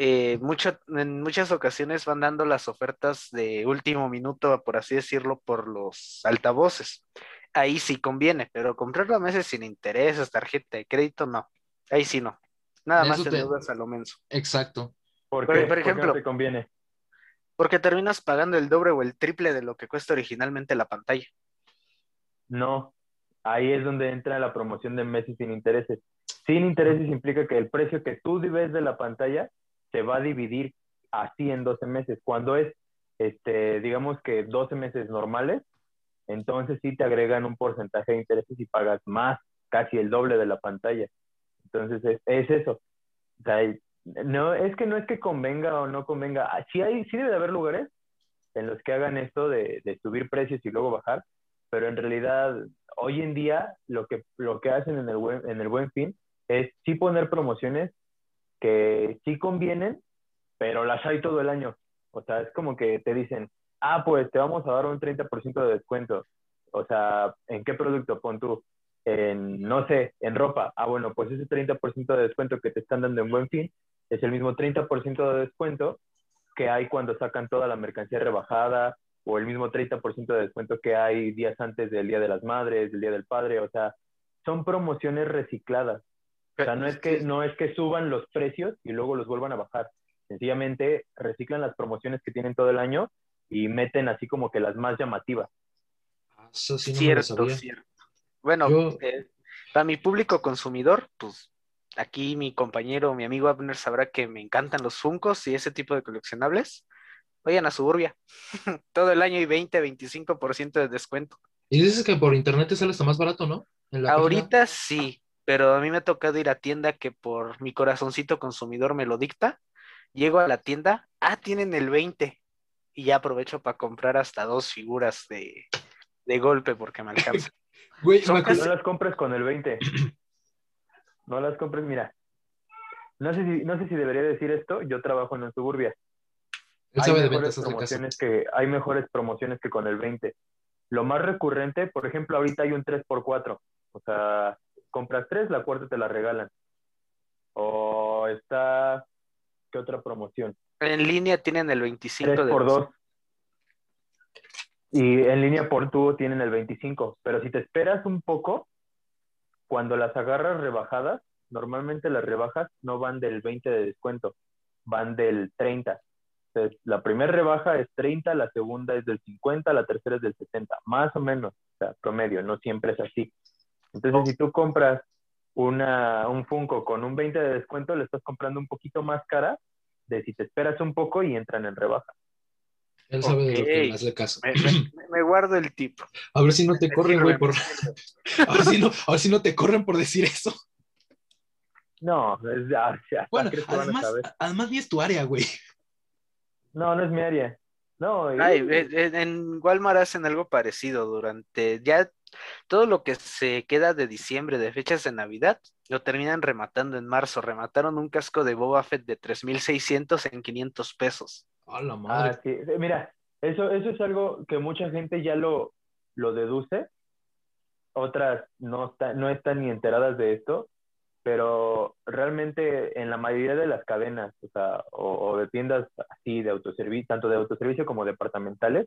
eh, mucho- en muchas ocasiones van dando las ofertas de último minuto, por así decirlo, por los altavoces. Ahí sí conviene, pero comprarlo a meses sin intereses, tarjeta de crédito, no. Ahí sí no. Nada más Eso te te- endeudas a lo menso. Exacto. ¿Por qué? por ¿Por qué no ejemplo, te conviene? Porque terminas pagando el doble o el triple de lo que cuesta originalmente la pantalla. No, ahí es donde entra la promoción de meses sin intereses. Sin intereses implica que el precio que tú ves de la pantalla se va a dividir así en 12 meses. Cuando es, este, digamos que 12 meses normales, entonces sí te agregan un porcentaje de intereses y pagas más, casi el doble de la pantalla. Entonces es, es eso. O sea, no, es que no es que convenga o no convenga. Ah, Sí, hay, sí debe de haber lugares en los que hagan esto de, de subir precios y luego bajar, pero en realidad hoy en día lo que, lo que hacen en el, buen, en el buen fin es sí poner promociones que sí convienen, pero las hay todo el año. O sea, es como que te dicen, ah, pues te vamos a dar un 30% de descuento. O sea, ¿en qué producto pon tú? En, no sé, en ropa. Ah, bueno, pues ese 30% de descuento que te están dando en buen fin es el mismo 30% de descuento que hay cuando sacan toda la mercancía rebajada o el mismo 30% de descuento que hay días antes del Día de las Madres, del Día del Padre, o sea, son promociones recicladas. O sea, no es que, no es que suban los precios y luego los vuelvan a bajar. Sencillamente reciclan las promociones que tienen todo el año y meten así como que las más llamativas. Eso sí no cierto, cierto. Bueno, Yo- eh, para mi público consumidor, pues aquí mi compañero, mi amigo Abner sabrá que me encantan los Funcos y ese tipo de coleccionables. Vayan a Suburbia. (laughs) Todo el año hay 20, 25% de descuento. Y dices que por internet te sale hasta más barato, ¿no? En la página. Ahorita sí, pero a mí me ha tocado ir a tienda que por mi corazoncito consumidor me lo dicta. Llego a la tienda, ah, tienen el 20 y ya aprovecho para comprar hasta dos figuras de, de golpe porque me alcanza. (laughs) Güey, me No las compres con el 20. (clears throat) No las compres, mira. No sé si, no sé si debería decir esto, yo trabajo en un suburbia. él hay mejores ventas, promociones que hay mejores promociones que con el 20. Lo más recurrente, por ejemplo, ahorita hay un 3x4. O sea, compras tres, la cuarta te la regalan. O está, ¿qué otra promoción? En línea tienen el 25 3 de por 2. Y en línea por tubo tienen el 25. Pero si te esperas un poco, cuando las agarras rebajadas, normalmente las rebajas no van del 20 de descuento, van del 30. Entonces, la primera rebaja es 30, la segunda es del 50, la tercera es del 60, más o menos, o sea, promedio, no siempre es así. Entonces, si tú compras una, un Funko con un 20 de descuento, le estás comprando un poquito más cara de si te esperas un poco y entran en rebaja. Él sabe de lo que Ok. hazle caso. Me, me- (clears throat) me guardo el tipo. A ver si no te Me (laughs) corren, güey, por... (laughs) A ver si no, a ver si no te corren por decir eso. No, es, ah, hasta Bueno, además, además ni es tu área, güey. No, no es mi área. No, y- Ay, en Walmart hacen algo parecido durante ya todo lo que se queda de diciembre, de fechas de Navidad, lo terminan rematando en marzo. Remataron un casco de Boba Fett de 3,600 en 500 pesos. A la madre. Ah, sí. Eh, Mira, eso, eso es algo que mucha gente ya lo, lo deduce. Otras no, está- no están ni enteradas de esto, pero realmente en la mayoría de las cadenas, o sea, o, de tiendas así de autoservicio, tanto de autoservicio como departamentales,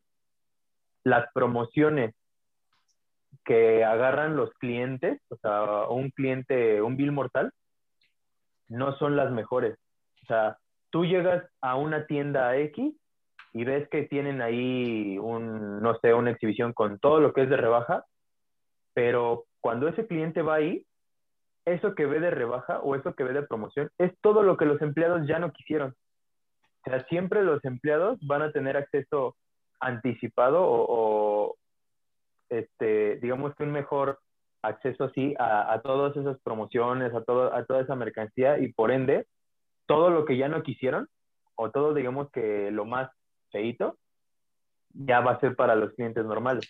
las promociones que agarran los clientes, o sea, un cliente, un bill mortal, no son las mejores. O sea, tú llegas a una tienda X y ves que tienen ahí un, no sé, una exhibición con todo lo que es de rebaja, pero cuando ese cliente va ahí, eso que ve de rebaja o eso que ve de promoción es todo lo que los empleados ya no quisieron. O sea, siempre los empleados van a tener acceso anticipado o, o, este, digamos que un mejor acceso así a, a todas esas promociones, a, todo, a toda esa mercancía y por ende, todo lo que ya no quisieron o todo, digamos que lo más feito, ya va a ser para los clientes normales.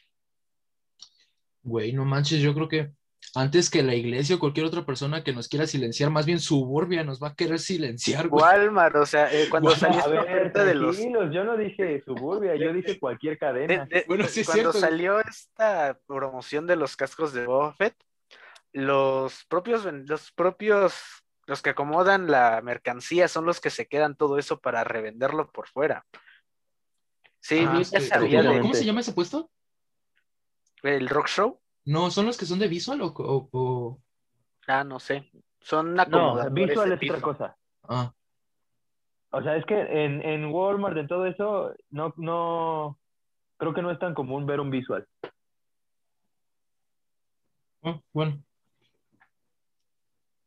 Güey, no manches, yo creo que antes que la iglesia o cualquier otra persona que nos quiera silenciar, más bien Suburbia nos va a querer silenciar, güey. Walmart, o sea, eh, cuando Bueno, salió A esta ver, oferta de los yo no dije suburbia, yo dije cualquier de- cadena. de- Bueno, sí es cuando cierto. salió esta promoción de los cascos de Boba Fett, los propios, los propios, los que acomodan la mercancía son los que se quedan todo eso para revenderlo por fuera. Sí, Ah, ya sabía ¿cómo, de- cómo se llama ese puesto? el rock show. No, ¿son los que son de visual o...? o- o- Ah, no sé. Son No, acomodadores visual de es otra cosa. Ah, O sea, es que en, en Walmart, en todo eso, no, no, creo que no es tan común ver un visual. ah, bueno.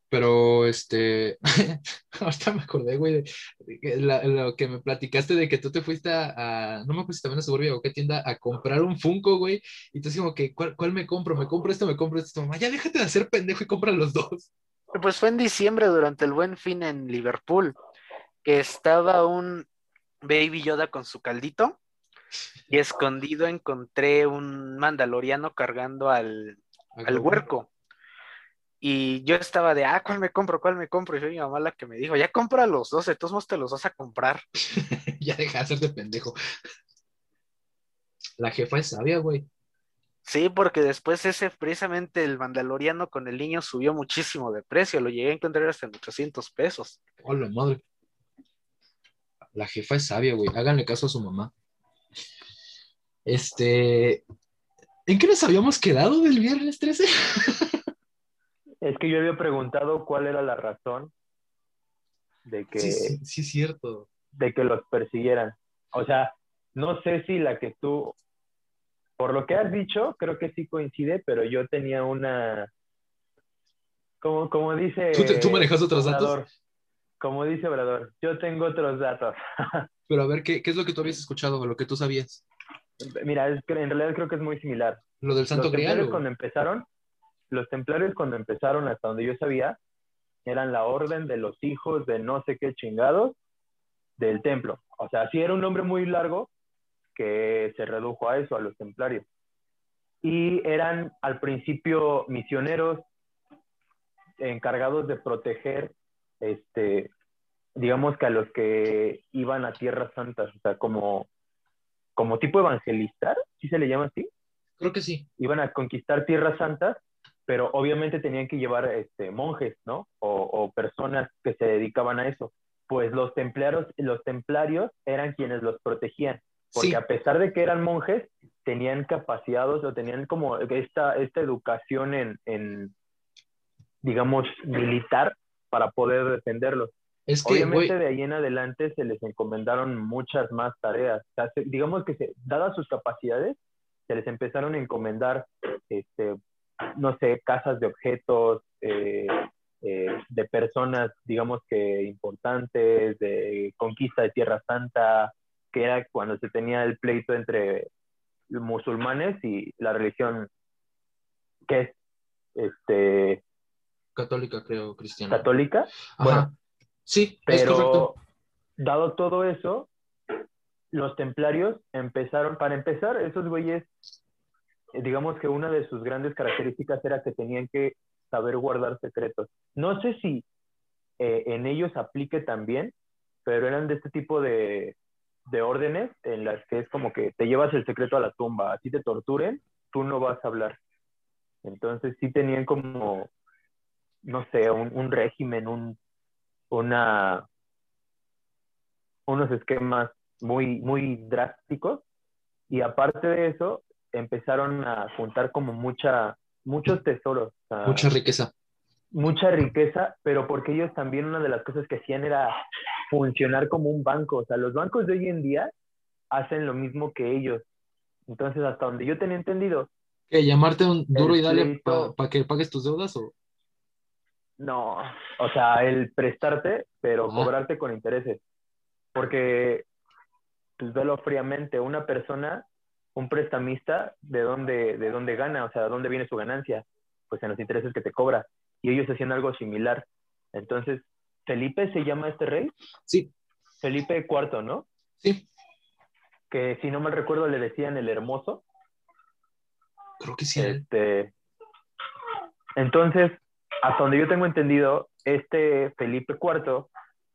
Pero, este, (laughs) ahorita me acordé, güey, de, lo que me platicaste de que tú te fuiste a, a- no me acuerdo si también a Suburbia o qué tienda, a comprar un Funko, güey, y tú como que, ¿cuál, cuál me compro? ¿Me compro esto? ¿Me compro esto? Mamá, ya déjate de hacer pendejo y compra los dos. Pues fue en diciembre durante el Buen Fin en Liverpool, que estaba un Baby Yoda con su caldito y (laughs) escondido encontré un mandaloriano cargando al, al huerco. Y yo estaba de, ah, ¿cuál me compro? ¿Cuál me compro? Y fue mi mamá la que me dijo, ya compra los dos, de todos modos te los vas a comprar. (laughs) ya deja de hacerte pendejo. La jefa es sabia, güey. Sí, porque después ese, precisamente el mandaloriano con el niño subió muchísimo de precio, lo llegué a encontrar hasta en 800 pesos. Hola, madre. La jefa es sabia, güey. Háganle caso a su mamá. Este. ¿En qué nos habíamos quedado del viernes 13? (laughs) Es que yo había preguntado cuál era la razón de que, Sí, sí, sí, cierto. de que los persiguieran. O sea, no sé si la que tú, por lo que has dicho, creo que sí coincide, pero yo tenía una, como, como dice... ¿Tú, te- tú manejas otros datos? Como dice Obrador, yo tengo otros datos. (laughs) Pero a ver, ¿qué, qué es lo que tú habías escuchado o lo que tú sabías? Mira, es que en realidad creo que es muy similar. ¿Lo del Santo los Grial? o- cuando empezaron, los templarios cuando empezaron, hasta donde yo sabía, eran la orden de los hijos de no sé qué chingados del templo. O sea, sí era un nombre muy largo que se redujo a eso, a los templarios. Y eran al principio misioneros encargados de proteger, este, digamos que a los que iban a tierras santas, o sea, como, como tipo evangelistar, ¿sí se le llama así? Creo que sí. iban a conquistar tierras santas, pero obviamente tenían que llevar este, monjes, ¿no? O, o personas que se dedicaban a eso. Pues los templarios, los templarios eran quienes los protegían, porque Sí, a pesar de que eran monjes, tenían capacidades o tenían como esta, esta educación en, en, digamos, militar para poder defenderlos. es que, Obviamente de ahí en adelante se les encomendaron muchas más tareas. O sea, se- digamos que se, dadas sus capacidades, se les empezaron a encomendar, este, no sé, casas de objetos, eh, eh, de personas, digamos que importantes, de conquista de Tierra Santa, que era cuando se tenía el pleito entre musulmanes y la religión que es este, católica, creo, cristiana. católica. Ajá. bueno, sí, es correcto. Pero dado todo eso, los templarios empezaron, para empezar, esos güeyes, digamos que una de sus grandes características era que tenían que saber guardar secretos. No sé si eh, en ellos aplique también, pero eran de este tipo de, de órdenes en las que es como que te llevas el secreto a la tumba, así te torturen, tú no vas a hablar. Entonces sí tenían como, no sé, un, un régimen, un, una, unos esquemas muy, muy drásticos y aparte de eso empezaron a juntar como mucha, muchos tesoros, o sea, Mucha riqueza. mucha riqueza, pero porque ellos también una de las cosas que hacían era funcionar como un banco, o sea, los bancos de hoy en día hacen lo mismo que ellos. Entonces, hasta donde yo tenía entendido, ¿Qué, llamarte un duro y dale para que pagues tus deudas o No, o sea, el prestarte, pero Ajá. cobrarte con intereses. Porque, pues velo fríamente, una persona, un prestamista, ¿de dónde, ¿de dónde gana? O sea, ¿de dónde viene su ganancia? Pues en los intereses que te cobra. Y ellos hacían algo similar. Entonces, Felipe se llama este rey, Sí, Felipe IV, ¿no? sí, Que si no mal recuerdo le decían el hermoso. creo que sí. ¿eh? Este, entonces, hasta donde yo tengo entendido, este Felipe IV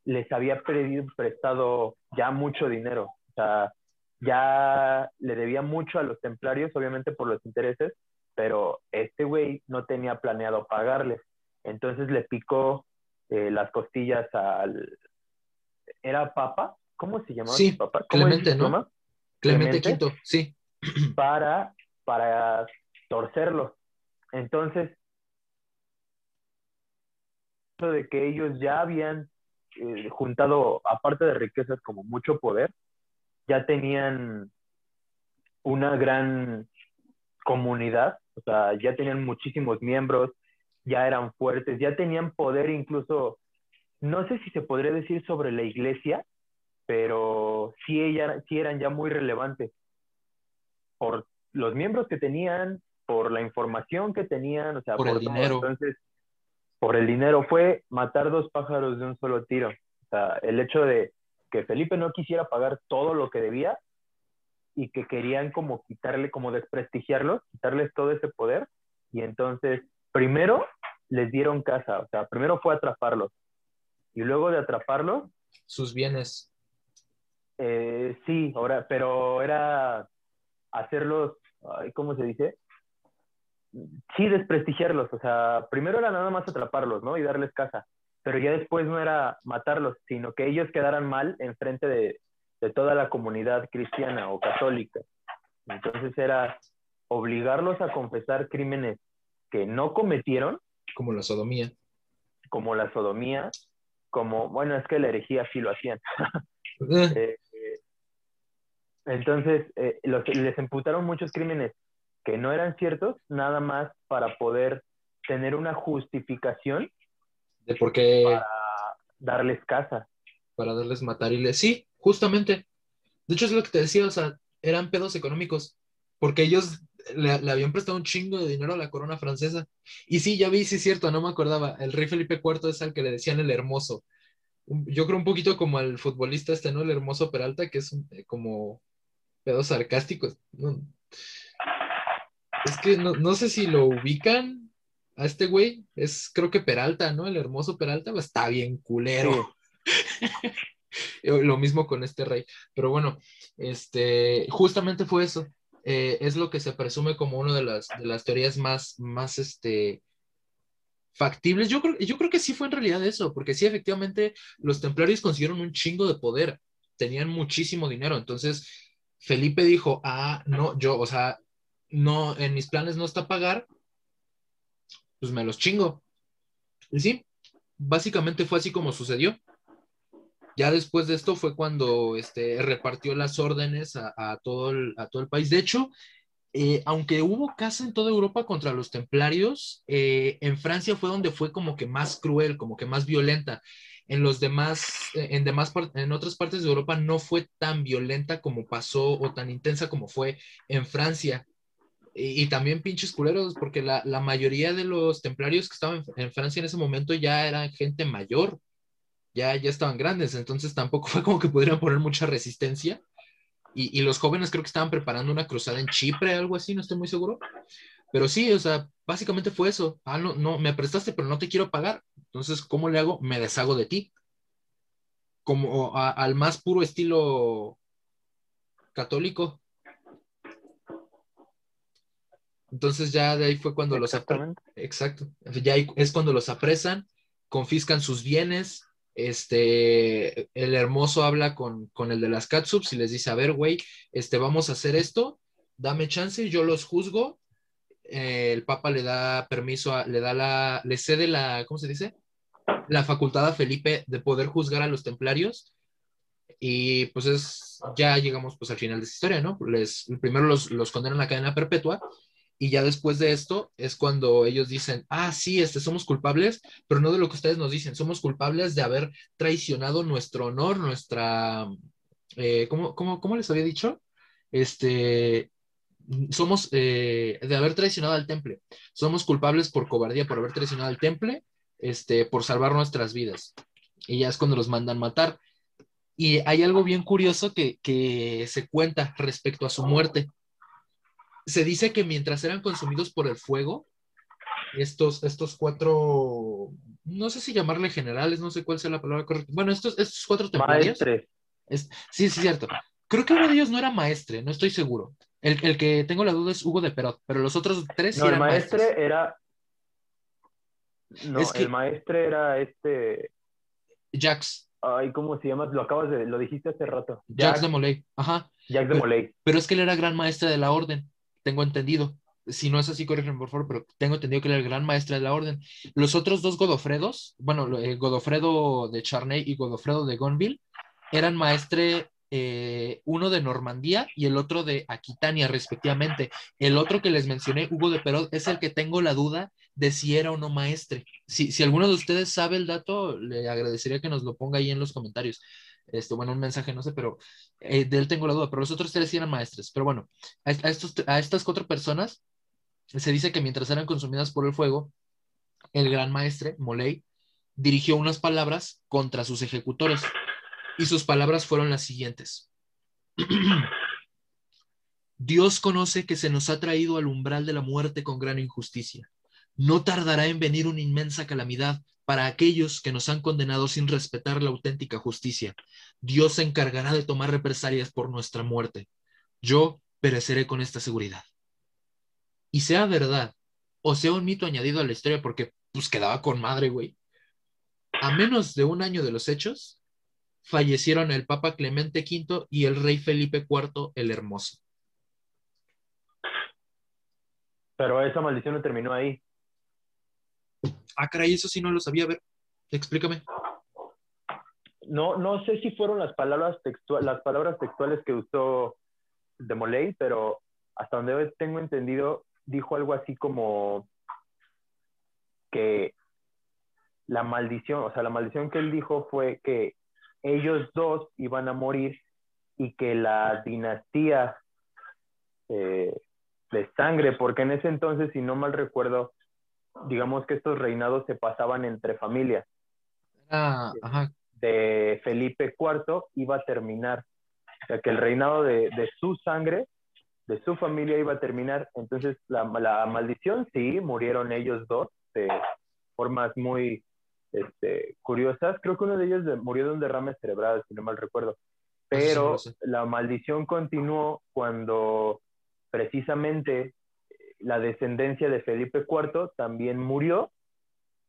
les había pedido prestado ya mucho dinero. O sea, ya le debía mucho a los templarios, obviamente por los intereses, pero este güey no tenía planeado pagarles. Entonces le picó eh, las costillas al... ¿Era papa? ¿Cómo se llamaba? Sí? ¿Cómo Clemente, ¿no? mamá? Clemente Clemente. V, sí. (clears throat) para, para torcerlos. Entonces, de que ellos ya habían eh, juntado, aparte de riquezas, como mucho poder, ya tenían una gran comunidad, o sea, ya tenían muchísimos miembros, ya eran fuertes, ya tenían poder incluso, no sé si se podría decir sobre la iglesia, pero sí, ella, sí eran ya muy relevantes por los miembros que tenían, por la información que tenían, o sea, Por el todo. dinero. Entonces, por el dinero fue matar dos pájaros de un solo tiro. O sea, el hecho de que Felipe no quisiera pagar todo lo que debía y que querían como quitarle, como desprestigiarlos, quitarles todo ese poder. Y entonces, primero les dieron casa, o sea, primero fue atraparlos. Y luego de atraparlos, Sus bienes. eh, sí, ahora, pero era hacerlos, ¿cómo se dice? Sí, desprestigiarlos. O sea, primero era nada más atraparlos, ¿no? Y darles casa. Pero ya después no era matarlos, sino que ellos quedaran mal enfrente de, de toda la comunidad cristiana o católica. Entonces era obligarlos a confesar crímenes que no cometieron Como la sodomía. como la sodomía, como, bueno, es que la herejía sí lo hacían. (laughs) Eh, entonces, eh, los- les imputaron muchos crímenes que no eran ciertos, nada más para poder tener una justificación de por qué para darles casa. para darles matar y le sí, justamente. De hecho es lo que te decía, o sea, eran pedos económicos, porque ellos le, le habían prestado un chingo de dinero a la corona francesa. Y sí, ya vi, sí es cierto, no me acordaba. El rey Felipe IV es al que le decían el hermoso. Yo creo un poquito como al futbolista este, ¿no? El hermoso Peralta, que es un- eh, como pedos sarcásticos. No. Es que no, no sé si lo ubican a este güey. Es creo que Peralta, ¿no? El hermoso Peralta, pues, está bien culero. (laughs) Eh, Lo mismo con este rey. Pero bueno, este, justamente fue eso. Eh, es lo que se presume como una de las, de las teorías más, más este, factibles. Yo creo, yo creo que sí fue en realidad eso, porque sí, efectivamente, los templarios consiguieron un chingo de poder, tenían muchísimo dinero. Entonces, Felipe dijo, ah, no, yo, o sea, no, en mis planes no está pagar, pues me los chingo. Y sí, básicamente fue así como sucedió. Ya después de esto fue cuando este, repartió las órdenes a, todo, el, a todo el país. De hecho, eh, aunque hubo caza en toda Europa contra los templarios, eh, en Francia fue donde fue como que más cruel, como que más violenta. En los demás, eh, en demás en otras partes de Europa no fue tan violenta como pasó o tan intensa como fue en Francia. Y, también pinches culeros, porque la, la mayoría de los templarios que estaban en, Francia en ese momento ya eran gente mayor ya, ya estaban grandes, entonces tampoco (laughs) fue como que pudieran poner mucha resistencia. Y, y los jóvenes creo que estaban preparando una cruzada en Chipre, algo así, no estoy muy seguro. Pero sí, o sea, básicamente fue eso. Ah, no, no, me prestaste, pero no te quiero pagar. Entonces, ¿cómo le hago? Me deshago de ti. Como al más puro estilo católico. Entonces ya de ahí fue cuando los apre- Exactamente. Exacto. Ya ahí es cuando los apresan, confiscan sus bienes. Este, el hermoso habla con, con el de las catsups y les dice, a ver, güey, este, vamos a hacer esto, dame chance, yo los juzgo. Eh, el Papa le da permiso, a- le da la, le cede la, ¿cómo se dice? La facultad a Felipe de poder juzgar a los templarios. Y pues es, ya llegamos pues al final de esta historia, ¿no? Les, primero los, los condenan a cadena perpetua y ya después de esto es cuando ellos dicen, ah, sí, este, somos culpables, pero no de lo que ustedes nos dicen, somos culpables de haber traicionado nuestro honor, nuestra, eh, ¿cómo, cómo, cómo les había dicho? Este, somos, eh, de haber traicionado al temple, somos culpables por cobardía, por haber traicionado al temple, este, por salvar nuestras vidas. Y ya es cuando los mandan matar. Y hay algo bien curioso que, que se cuenta respecto a su muerte se dice que mientras eran consumidos por el fuego, estos, estos cuatro, no sé si llamarle generales, no sé cuál sea la palabra correcta. Bueno, estos, estos cuatro templarios. Es- sí, sí, cierto. Creo que uno de ellos no era maestre, no estoy seguro. El, el que tengo la duda es Hugo de Perot, pero los otros tres sí No, el maestre era. No, Es que- el maestre era este. Jax, Ay, ¿cómo se llama? Lo acabas de. Lo dijiste hace rato. Jax de Molay. Ajá. Jack de Pero- Molay. Pero es que él era gran maestre de la orden, tengo entendido. Si no es así, corrígeme por favor, pero tengo entendido que era el gran maestre de la orden. Los otros dos Godofredos, bueno, eh, Godofredo de Charney y Godofredo de Gonville, eran maestre, eh, uno de Normandía y el otro de Aquitania, respectivamente. El otro que les mencioné, Hugo de Perot, es el que tengo la duda de si era o no maestre. Si, si alguno de ustedes sabe el dato, le agradecería que nos lo ponga ahí en los comentarios. Este, bueno, un mensaje, no sé, pero eh, de él tengo la duda, pero los otros tres sí eran maestres. Pero bueno, a, estos, a estas cuatro personas se dice que mientras eran consumidas por el fuego, el gran maestre, Moley, dirigió unas palabras contra sus ejecutores. Y sus palabras fueron las siguientes. (clears throat) Dios conoce que se nos ha traído al umbral de la muerte con gran injusticia. No tardará en venir una inmensa calamidad para aquellos que nos han condenado sin respetar la auténtica justicia. Dios se encargará de tomar represalias por nuestra muerte. Yo pereceré con esta seguridad. Y sea verdad, o sea un mito añadido a la historia porque pues quedaba con madre, güey. A menos de un año de los hechos, fallecieron el Papa Clemente V y el Rey Felipe IV el Hermoso. Pero esa maldición no terminó ahí. Ah, caray, eso sí no lo sabía. A ver, explícame. No, no sé si fueron las palabras, textuales, las palabras textuales que usó de Molay, pero hasta donde tengo entendido, dijo algo así como que la maldición, o sea, la maldición que él dijo fue que ellos dos iban a morir y que la dinastía eh, de sangre, porque en ese entonces, si no mal recuerdo, digamos que estos reinados se pasaban entre familias. Ah, de Felipe IV iba a terminar. O sea, que el reinado de, de su sangre, de su familia iba a terminar. Entonces, la, la maldición, sí, murieron ellos dos de formas muy este, curiosas. Creo que uno de ellos murió de un derrame cerebral, si no mal recuerdo. Pero la maldición continuó cuando precisamente la descendencia de Felipe IV también murió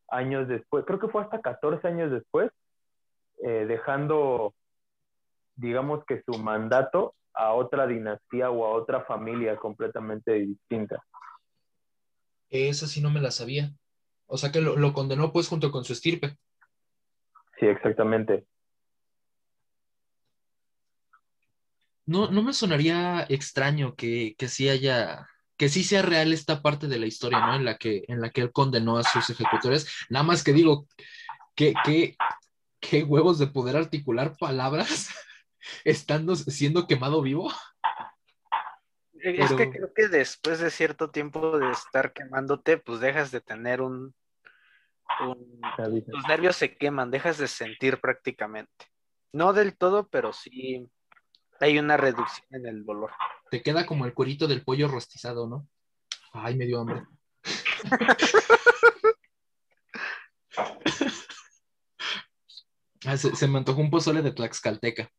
años después, creo que fue hasta 14 años después, eh, dejando, digamos que su mandato a otra dinastía o a otra familia completamente distinta. Esa sí no me la sabía. O sea que lo, condenó pues junto con su estirpe. Sí, exactamente. No, no me sonaría extraño que, que sí haya, que sí sea real esta parte de la historia, ¿no? En la que, en la que él condenó a sus ejecutores. Nada más que digo, que, que, qué huevos de poder articular palabras (laughs) estando siendo quemado vivo. Es que creo que después de cierto tiempo de estar quemándote, pues dejas de tener un, Los nervios se queman, dejas de sentir prácticamente. No del todo, pero sí hay una reducción en el dolor. Te queda como el cuerito del pollo rostizado, ¿no? Ay, me dio hambre. Ah, se, me antojó un pozole de Tlaxcalteca.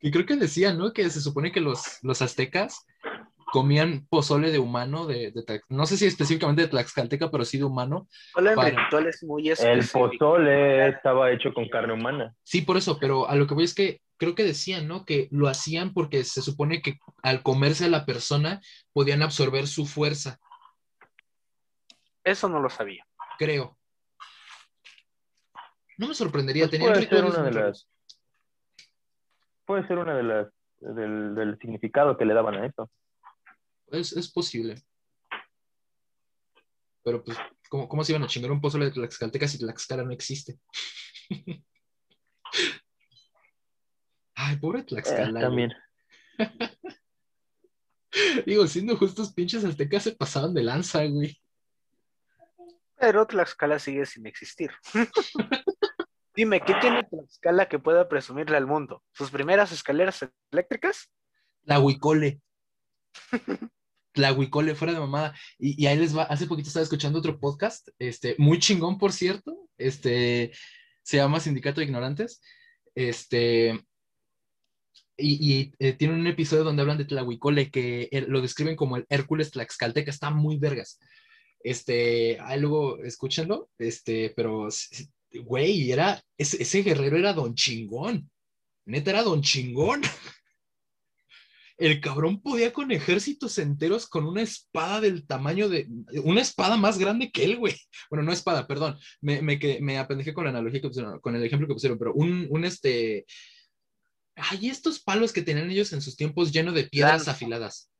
Y creo que decían, ¿no? Que se supone que los, los aztecas comían pozole de humano, de, no sé si específicamente de Tlaxcalteca, pero sí de humano. muy El pozole estaba hecho con carne humana. Sí, por eso, pero a lo que voy es que creo que decían, ¿no? Que lo hacían porque se supone que al comerse a la persona podían absorber su fuerza. Eso no lo sabía. Creo. No me sorprendería pues tener puede ser una de las puede ser una de las del, significado que le daban a eso. Es, es posible. Pero pues, ¿cómo, ¿cómo, se iban a chingar un pozo de Tlaxcalteca si Tlaxcala no existe? (laughs) Ay, pobre Tlaxcala. Eh, también. (laughs) Digo, siendo justos, pinches aztecas se pasaban de lanza, güey. Pero Tlaxcala sigue sin existir. (laughs) Dime, ¿qué tiene Tlaxcala que pueda presumirle al mundo? ¿Sus primeras escaleras eléctricas? La Huicole. La Huicole, fuera de mamada. Y, ahí les va, hace poquito estaba escuchando otro podcast, este, muy chingón, por cierto, este, se llama Sindicato de Ignorantes, este, y, eh, tiene un episodio donde hablan de Tlahuicole, que lo describen como el Hércules Tlaxcalteca, está muy vergas. Este, ahí luego escúchenlo, este, pero güey, era, ese, guerrero era don chingón. Neta era don chingón. (laughs) El cabrón podía con ejércitos enteros con una espada del tamaño de. Una espada más grande que él, güey. Bueno, no espada, perdón. Me, me, con la analogía que pusieron, con el ejemplo que pusieron, pero un, un este. Ay, estos palos que tenían ellos en sus tiempos lleno de piedras afiladas.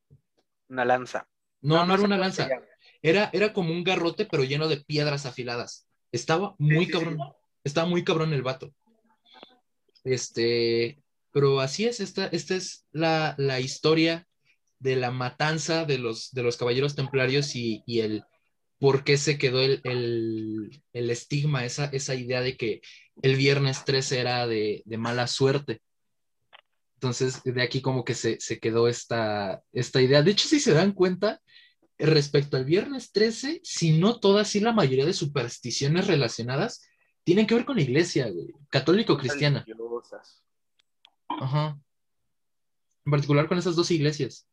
Una lanza. No, no, era una lanza. Era, era como un garrote, pero lleno de piedras afiladas. Estaba muy cabrón. Estaba muy cabrón el vato. Este, pero así es, esta, esta es la, historia de la matanza de los, de los caballeros templarios y, el por qué se quedó el, estigma, esa, esa, idea de que el viernes 13 era de, mala suerte. Entonces, de aquí como que se, se, quedó esta, esta idea. De hecho, si se dan cuenta, respecto al viernes 13, si no todas, sí la mayoría de supersticiones relacionadas tienen que ver con la iglesia, católico-cristiana. Ajá. En particular con esas dos iglesias.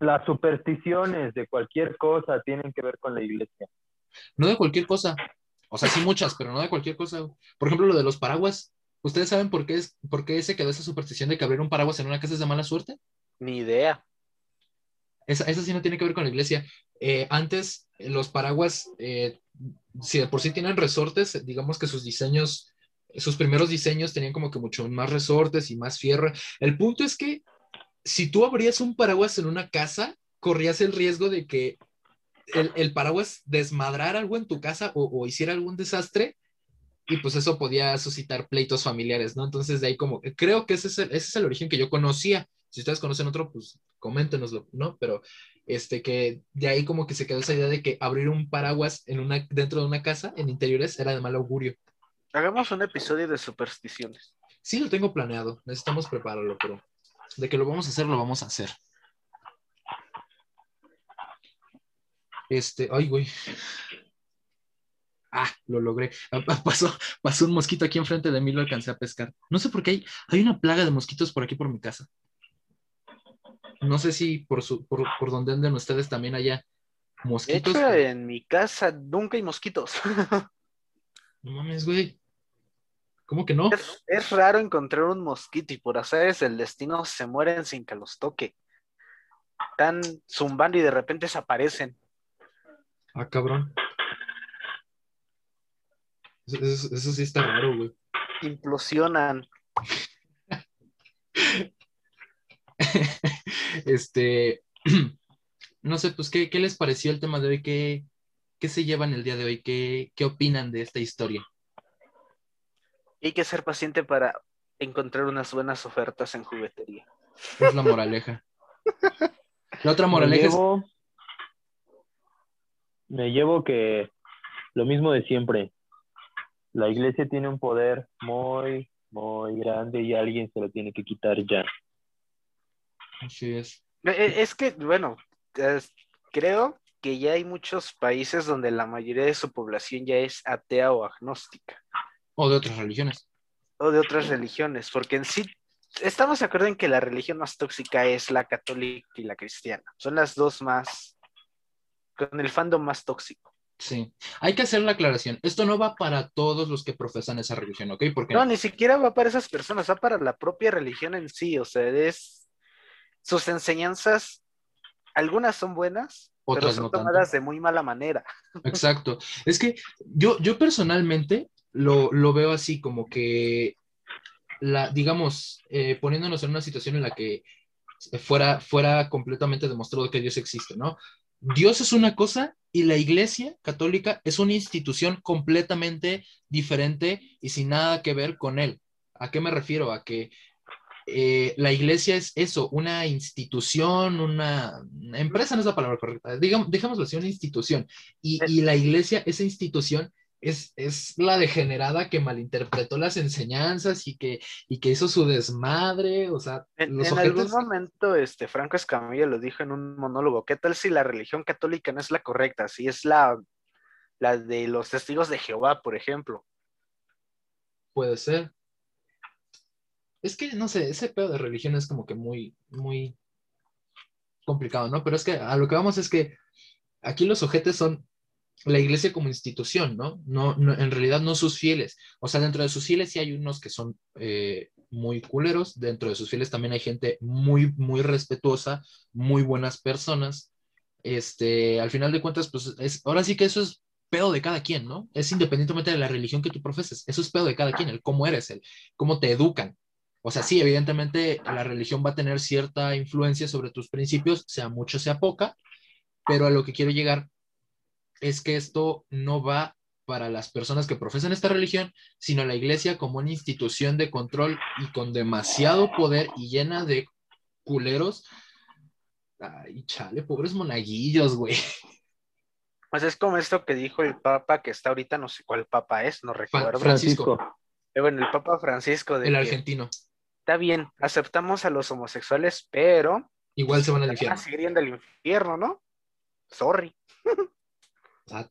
Las supersticiones de cualquier cosa tienen que ver con la iglesia. No de cualquier cosa. O sea, sí muchas, pero no de cualquier cosa. Por ejemplo, lo de los paraguas. ¿Ustedes saben por qué, es, por qué se quedó esa superstición de que abrir un paraguas en una casa es de mala suerte? Ni idea. Esa, esa sí no tiene que ver con la iglesia. eh, antes los paraguas, eh, si de por sí tienen resortes, digamos que sus diseños, sus primeros diseños tenían como que mucho más resortes y más fierro. El punto es que si tú abrías un paraguas en una casa, corrías el riesgo de que el, el paraguas desmadrara algo en tu casa o, o hiciera algún desastre y pues eso podía suscitar pleitos familiares, ¿no? Entonces de ahí como, creo que ese es el, ese es el origen que yo conocía. Si ustedes conocen otro, pues coméntenoslo, ¿no? Pero este que de ahí como que se quedó esa idea de que abrir un paraguas en una, dentro de una casa, en interiores, era de mal augurio. Hagamos un episodio de supersticiones. Sí lo tengo planeado, necesitamos prepararlo, pero de que lo vamos a hacer, lo vamos a hacer. Este, ay, güey. Ah, lo logré. Pasó, pasó un mosquito aquí enfrente de mí, lo alcancé a pescar. No sé por qué hay, hay una plaga de mosquitos por aquí por mi casa. No sé si por, su, por, por donde anden ustedes también haya De mosquitos. hecho, en mi casa nunca hay mosquitos. (laughs) No mames, güey. ¿Cómo que no? Es, es raro encontrar un mosquito y por azares del destino se mueren sin que los toque. Están zumbando y de repente desaparecen. Ah, cabrón. Eso, eso- eso sí está raro, güey. Implosionan. (laughs) este, (clears throat) no sé, pues, ¿qué, qué les pareció el tema de hoy? ¿Qué, qué se llevan el día de hoy? ¿Qué, qué opinan de esta historia? Hay que ser paciente para encontrar unas buenas ofertas en juguetería. Es la moraleja. La otra Me moraleja es, llevo, me llevo que lo mismo de siempre. La iglesia tiene un poder muy, muy grande y alguien se lo tiene que quitar ya. así es. E- e- Es que, bueno, es- creo que ya hay muchos países donde la mayoría de su población ya es atea o agnóstica, O de otras religiones. o de otras religiones, porque en sí estamos de acuerdo en que la religión más tóxica es la católica y la cristiana. Son las dos más, con el fandom más tóxico. Sí. Hay que hacer la aclaración. Esto no va para todos los que profesan esa religión, ¿ok? Porque No, ni siquiera va para esas personas, va para la propia religión en sí, o sea, es sus enseñanzas, algunas son buenas, pero Otras son no tanto. tomadas de muy mala manera. Exacto. Es que yo, yo personalmente lo, lo veo así, como que, la, digamos, eh, poniéndonos en una situación en la que fuera, fuera completamente demostrado que Dios existe, ¿no? Dios es una cosa y la Iglesia Católica es una institución completamente diferente y sin nada que ver con él. ¿A qué me refiero? A que eh, la iglesia es eso, una institución, una, empresa no es la palabra correcta, digamos, dejémoslo así, una institución. Y, y la iglesia, esa institución, es, es la degenerada que malinterpretó las enseñanzas y que, y que hizo su desmadre, o sea, En, los en algún momento, este, Franco Escamilla lo dijo en un monólogo, ¿qué tal si la religión católica no es la correcta? Si es la, la de los testigos de Jehová, por ejemplo. Puede ser. Es que, no sé, ese pedo de religión es como que muy, muy complicado, ¿no? Pero es que a lo que vamos es que aquí los ojetes son la iglesia como institución, ¿no? No, no en realidad no sus fieles. O sea, dentro de sus fieles sí hay unos que son eh, muy culeros, dentro de sus fieles también hay gente muy, muy respetuosa, muy buenas personas. Este, al final de cuentas, pues es, ahora sí que eso es pedo de cada quien, ¿no? Es independientemente de la religión que tú profeses, eso es pedo de cada quien, el cómo eres, el cómo te educan. O sea, sí, evidentemente la religión va a tener cierta influencia sobre tus principios, sea mucho, sea poca, pero a lo que quiero llegar es que esto no va para las personas que profesan esta religión, sino la iglesia como una institución de control y con demasiado poder y llena de culeros. Ay, chale, pobres monaguillos, güey. Pues es como esto que dijo el Papa, que está ahorita, no sé cuál Papa es, no recuerdo. Francisco. Eh, Bueno, el Papa Francisco de El que argentino. está bien, aceptamos a los homosexuales, pero Igual se van al infierno. seguir yendo al infierno, ¿no? Sorry. (laughs) Ah,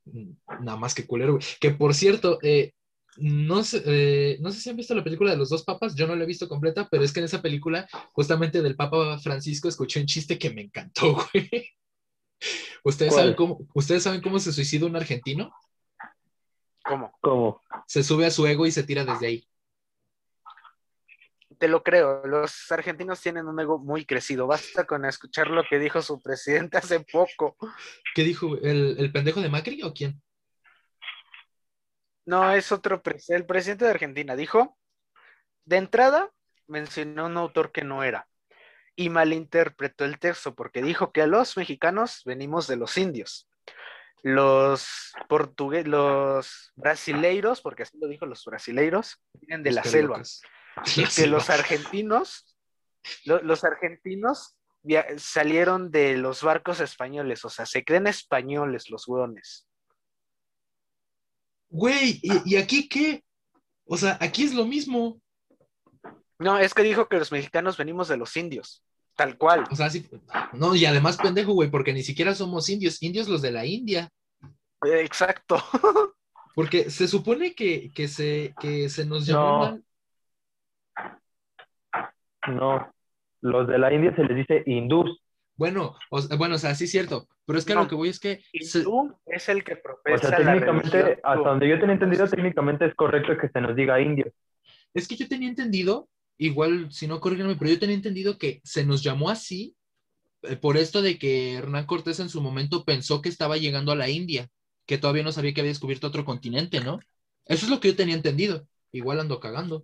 nada más que culero, güey. Que por cierto, eh, no, sé, eh, no sé si han visto la película de los dos papas, yo no la he visto completa, pero es que en esa película, justamente del Papa Francisco, escuché un chiste que me encantó, (laughs) güey. ¿Ustedes ¿Cuál? saben, cómo, ¿Ustedes saben cómo se suicida un argentino? ¿Cómo? ¿Cómo? Se sube a su ego y se tira desde ahí. Te lo creo, los argentinos tienen un ego muy crecido. Basta con escuchar lo que dijo su presidente hace poco. ¿Qué dijo? ¿El, el pendejo de Macri o quién? No, es otro, el presidente de Argentina dijo, de entrada, mencionó un autor que no era y malinterpretó el texto porque dijo que a los mexicanos venimos de los indios. Los portugueses, los brasileiros, porque así lo dijo los brasileiros, vienen de la Los que los argentinos, lo- los argentinos salieron de los barcos españoles, o sea, se creen españoles los hueones. Güey, ¿y, y aquí qué? O sea, aquí es lo mismo. No, es que dijo que los mexicanos venimos de los indios, tal cual. O sea, sí. No, y además pendejo, güey, porque ni siquiera somos indios, indios los de la India. Exacto. (laughs) Porque se supone que, que, se, que se nos llamó No. No, los de la India se les dice hindús. Bueno, o, sea, bueno, o sea, sí es cierto, pero es que a No. lo que voy es que se- tú es el que O profesa sea, la técnicamente, hasta donde yo tenía entendido, técnicamente es correcto que se nos diga indio. es que yo tenía entendido, igual si no corríganme, pero yo tenía entendido que se nos llamó así eh, por esto de que Hernán Cortés en su momento pensó que estaba llegando a la India, que todavía no sabía que había descubierto otro continente, ¿no? Eso es lo que yo tenía entendido. Igual ando cagando.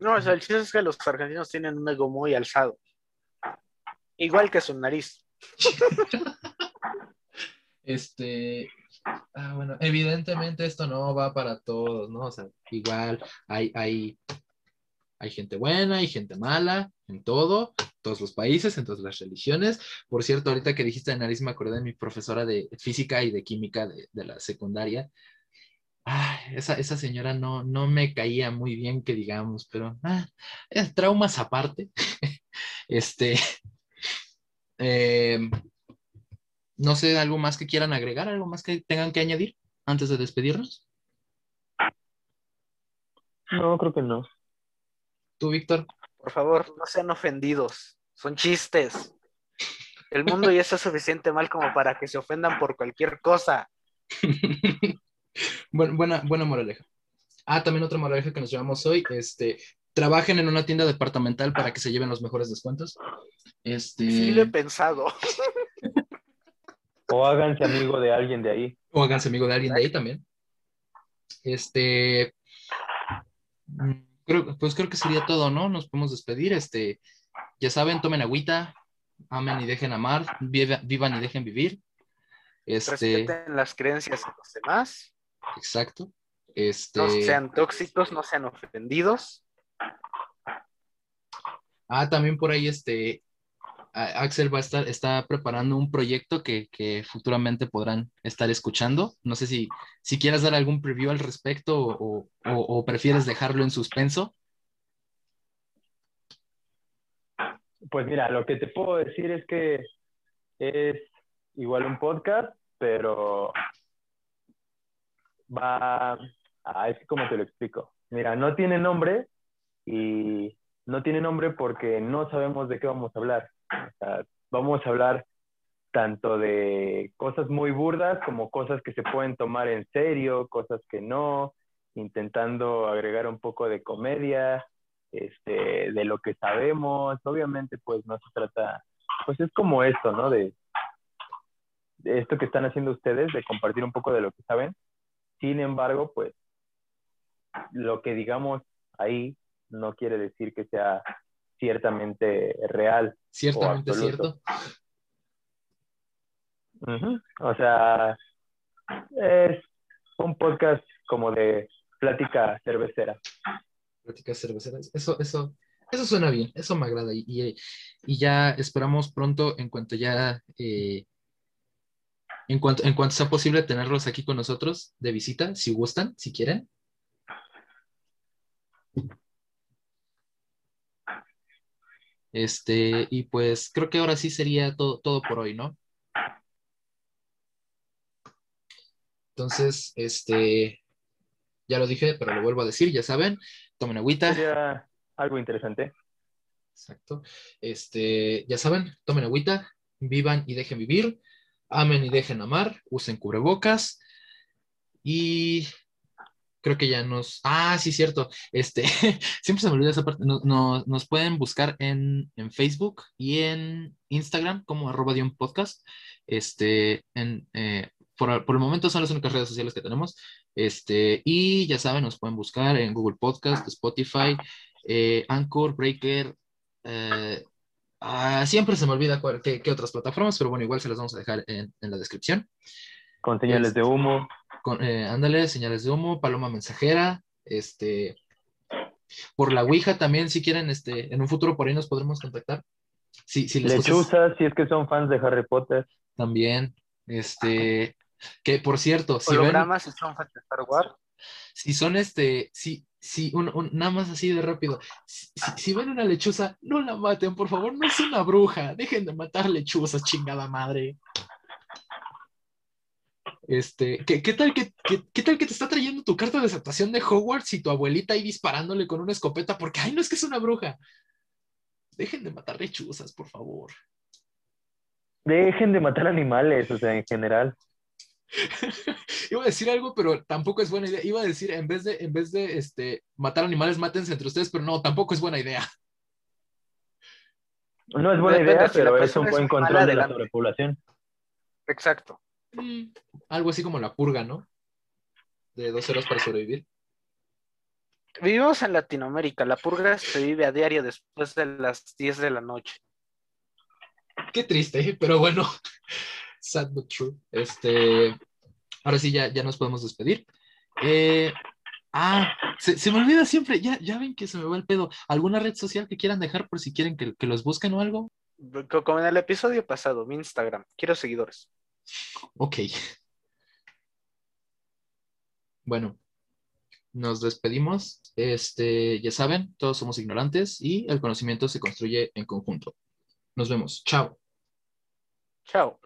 No, o sea, el chiste es que los argentinos tienen un ego muy alzado. Igual que su nariz. (laughs) Este, ah, bueno, evidentemente esto no va para todos, ¿no? O sea, igual hay, hay, hay gente buena, hay gente mala, en todo, todos los países, en todas las religiones. Por cierto, ahorita que dijiste de nariz, me acordé de mi profesora de física y de química de, de la secundaria. Ay, esa, esa señora no, no me caía muy bien, que digamos, pero ah, eh, traumas aparte. (laughs) este, (laughs) eh, no sé, algo más que quieran agregar, algo más que tengan que añadir antes de despedirnos. No, creo que no. Tú, Víctor. Por favor, no sean ofendidos. Son chistes. El mundo ya está suficiente mal como para que se ofendan por cualquier cosa. (laughs) Buen- buena, buena moraleja. Ah, también otra moraleja que nos llevamos hoy, este, trabajen en una tienda departamental para que se lleven los mejores descuentos. Este, Sí lo he pensado. O háganse amigo de alguien de ahí. o háganse amigo de alguien de ahí también. Este, mm, creo, pues creo que sería todo, ¿no? Nos podemos despedir. Este, ya saben, tomen agüita, amen y dejen amar, viva- vivan y dejen vivir. Este, Respeten las creencias de los demás. Exacto. Este, No sean tóxicos, no sean ofendidos. Ah, también por ahí este Axel va a estar, está preparando un proyecto que, que futuramente podrán estar escuchando. No sé si, si quieras dar algún preview al respecto o, o- o prefieres dejarlo en suspenso. Pues mira, lo que te puedo decir es que es igual un podcast, pero va... Ah, es que como te lo explico. Mira, no tiene nombre y no tiene nombre porque no sabemos de qué vamos a hablar. O sea, vamos a hablar tanto de cosas muy burdas como cosas que se pueden tomar en serio, cosas que no, intentando agregar un poco de comedia, este, de lo que sabemos. Obviamente, pues no se trata, pues es como esto, ¿no? De, de esto que están haciendo ustedes, de compartir un poco de lo que saben. Sin embargo, pues lo que digamos ahí no quiere decir que sea ciertamente real. Ciertamente cierto. O sea, es un podcast como de plática cervecera. Pláticas cerveceras. Eso, eso, eso suena bien, eso me agrada. Y, y- y ya esperamos pronto, en cuanto ya, eh, en cuanto, en cuanto sea posible, tenerlos aquí con nosotros de visita, si gustan, si quieren. Este, y pues creo que ahora sí sería todo, todo por hoy, ¿no? Entonces, este, ya lo dije, pero lo vuelvo a decir, ya saben, tomen agüita. Sería algo interesante. Exacto. Este, ya saben, tomen agüita, vivan y dejen vivir, amen y dejen amar, usen cubrebocas Y creo que ya nos... Ah, sí, cierto. Este, (laughs) siempre se me olvida esa parte. No- no- nos pueden buscar en, en Facebook y en Instagram como arroba de un podcast. Este, en, eh, por, por el momento son las únicas redes sociales que tenemos. Este, y ya saben, nos pueden buscar en Google Podcast, Spotify, eh, Anchor, Breaker. eh, ah, siempre se me olvida cuál- qué, qué otras plataformas, pero bueno, igual se las vamos a dejar en, en la descripción. Con señales de humo. Con, eh, ándale, señales de humo, paloma mensajera, este, por la Ouija también, si quieren, este, en un futuro por ahí nos podremos contactar. Sí, sí, les cosas- Lechuzas, si es que son fans de Harry Potter. también, este, que por cierto, si ven, Hologramas y son fans de Star Wars. Si son este, si, si, un, un- nada más así de rápido, si, ven una lechuza, no la maten, por favor, no es una bruja, dejen de matar lechuzas, chingada madre. Este, ¿qué, qué tal que, qué, qué tal que te está trayendo tu carta de aceptación de Hogwarts y tu abuelita ahí disparándole con una escopeta? Porque, ay, no es que es una bruja. Dejen de matar lechuzas, por favor. Dejen de matar animales, o sea, en general. Iba a decir algo, pero tampoco es buena idea. Iba a decir, en vez de, en vez de este, matar animales, mátense entre ustedes, pero no, tampoco es buena idea. No es buena Depende, idea, si pero es un buen control de la sobrepoblación. Exacto. Mm, algo así como la purga, ¿no? De dos horas para sobrevivir. Vivimos en Latinoamérica. La purga se vive a diario después de las 10 de la noche. Qué triste, pero bueno. Sad but true. Este, ahora sí, ya, ya nos podemos despedir. Eh, ah, se, se me olvida siempre, ya, ya ven que se me va el pedo. ¿Alguna red social que quieran dejar por si quieren que, que los busquen o algo? Co- Como en el episodio pasado, mi Instagram. Quiero seguidores. Ok. Bueno, nos despedimos. Este, ya saben, todos somos ignorantes y el conocimiento se construye en conjunto. Nos vemos. Chao. Chao.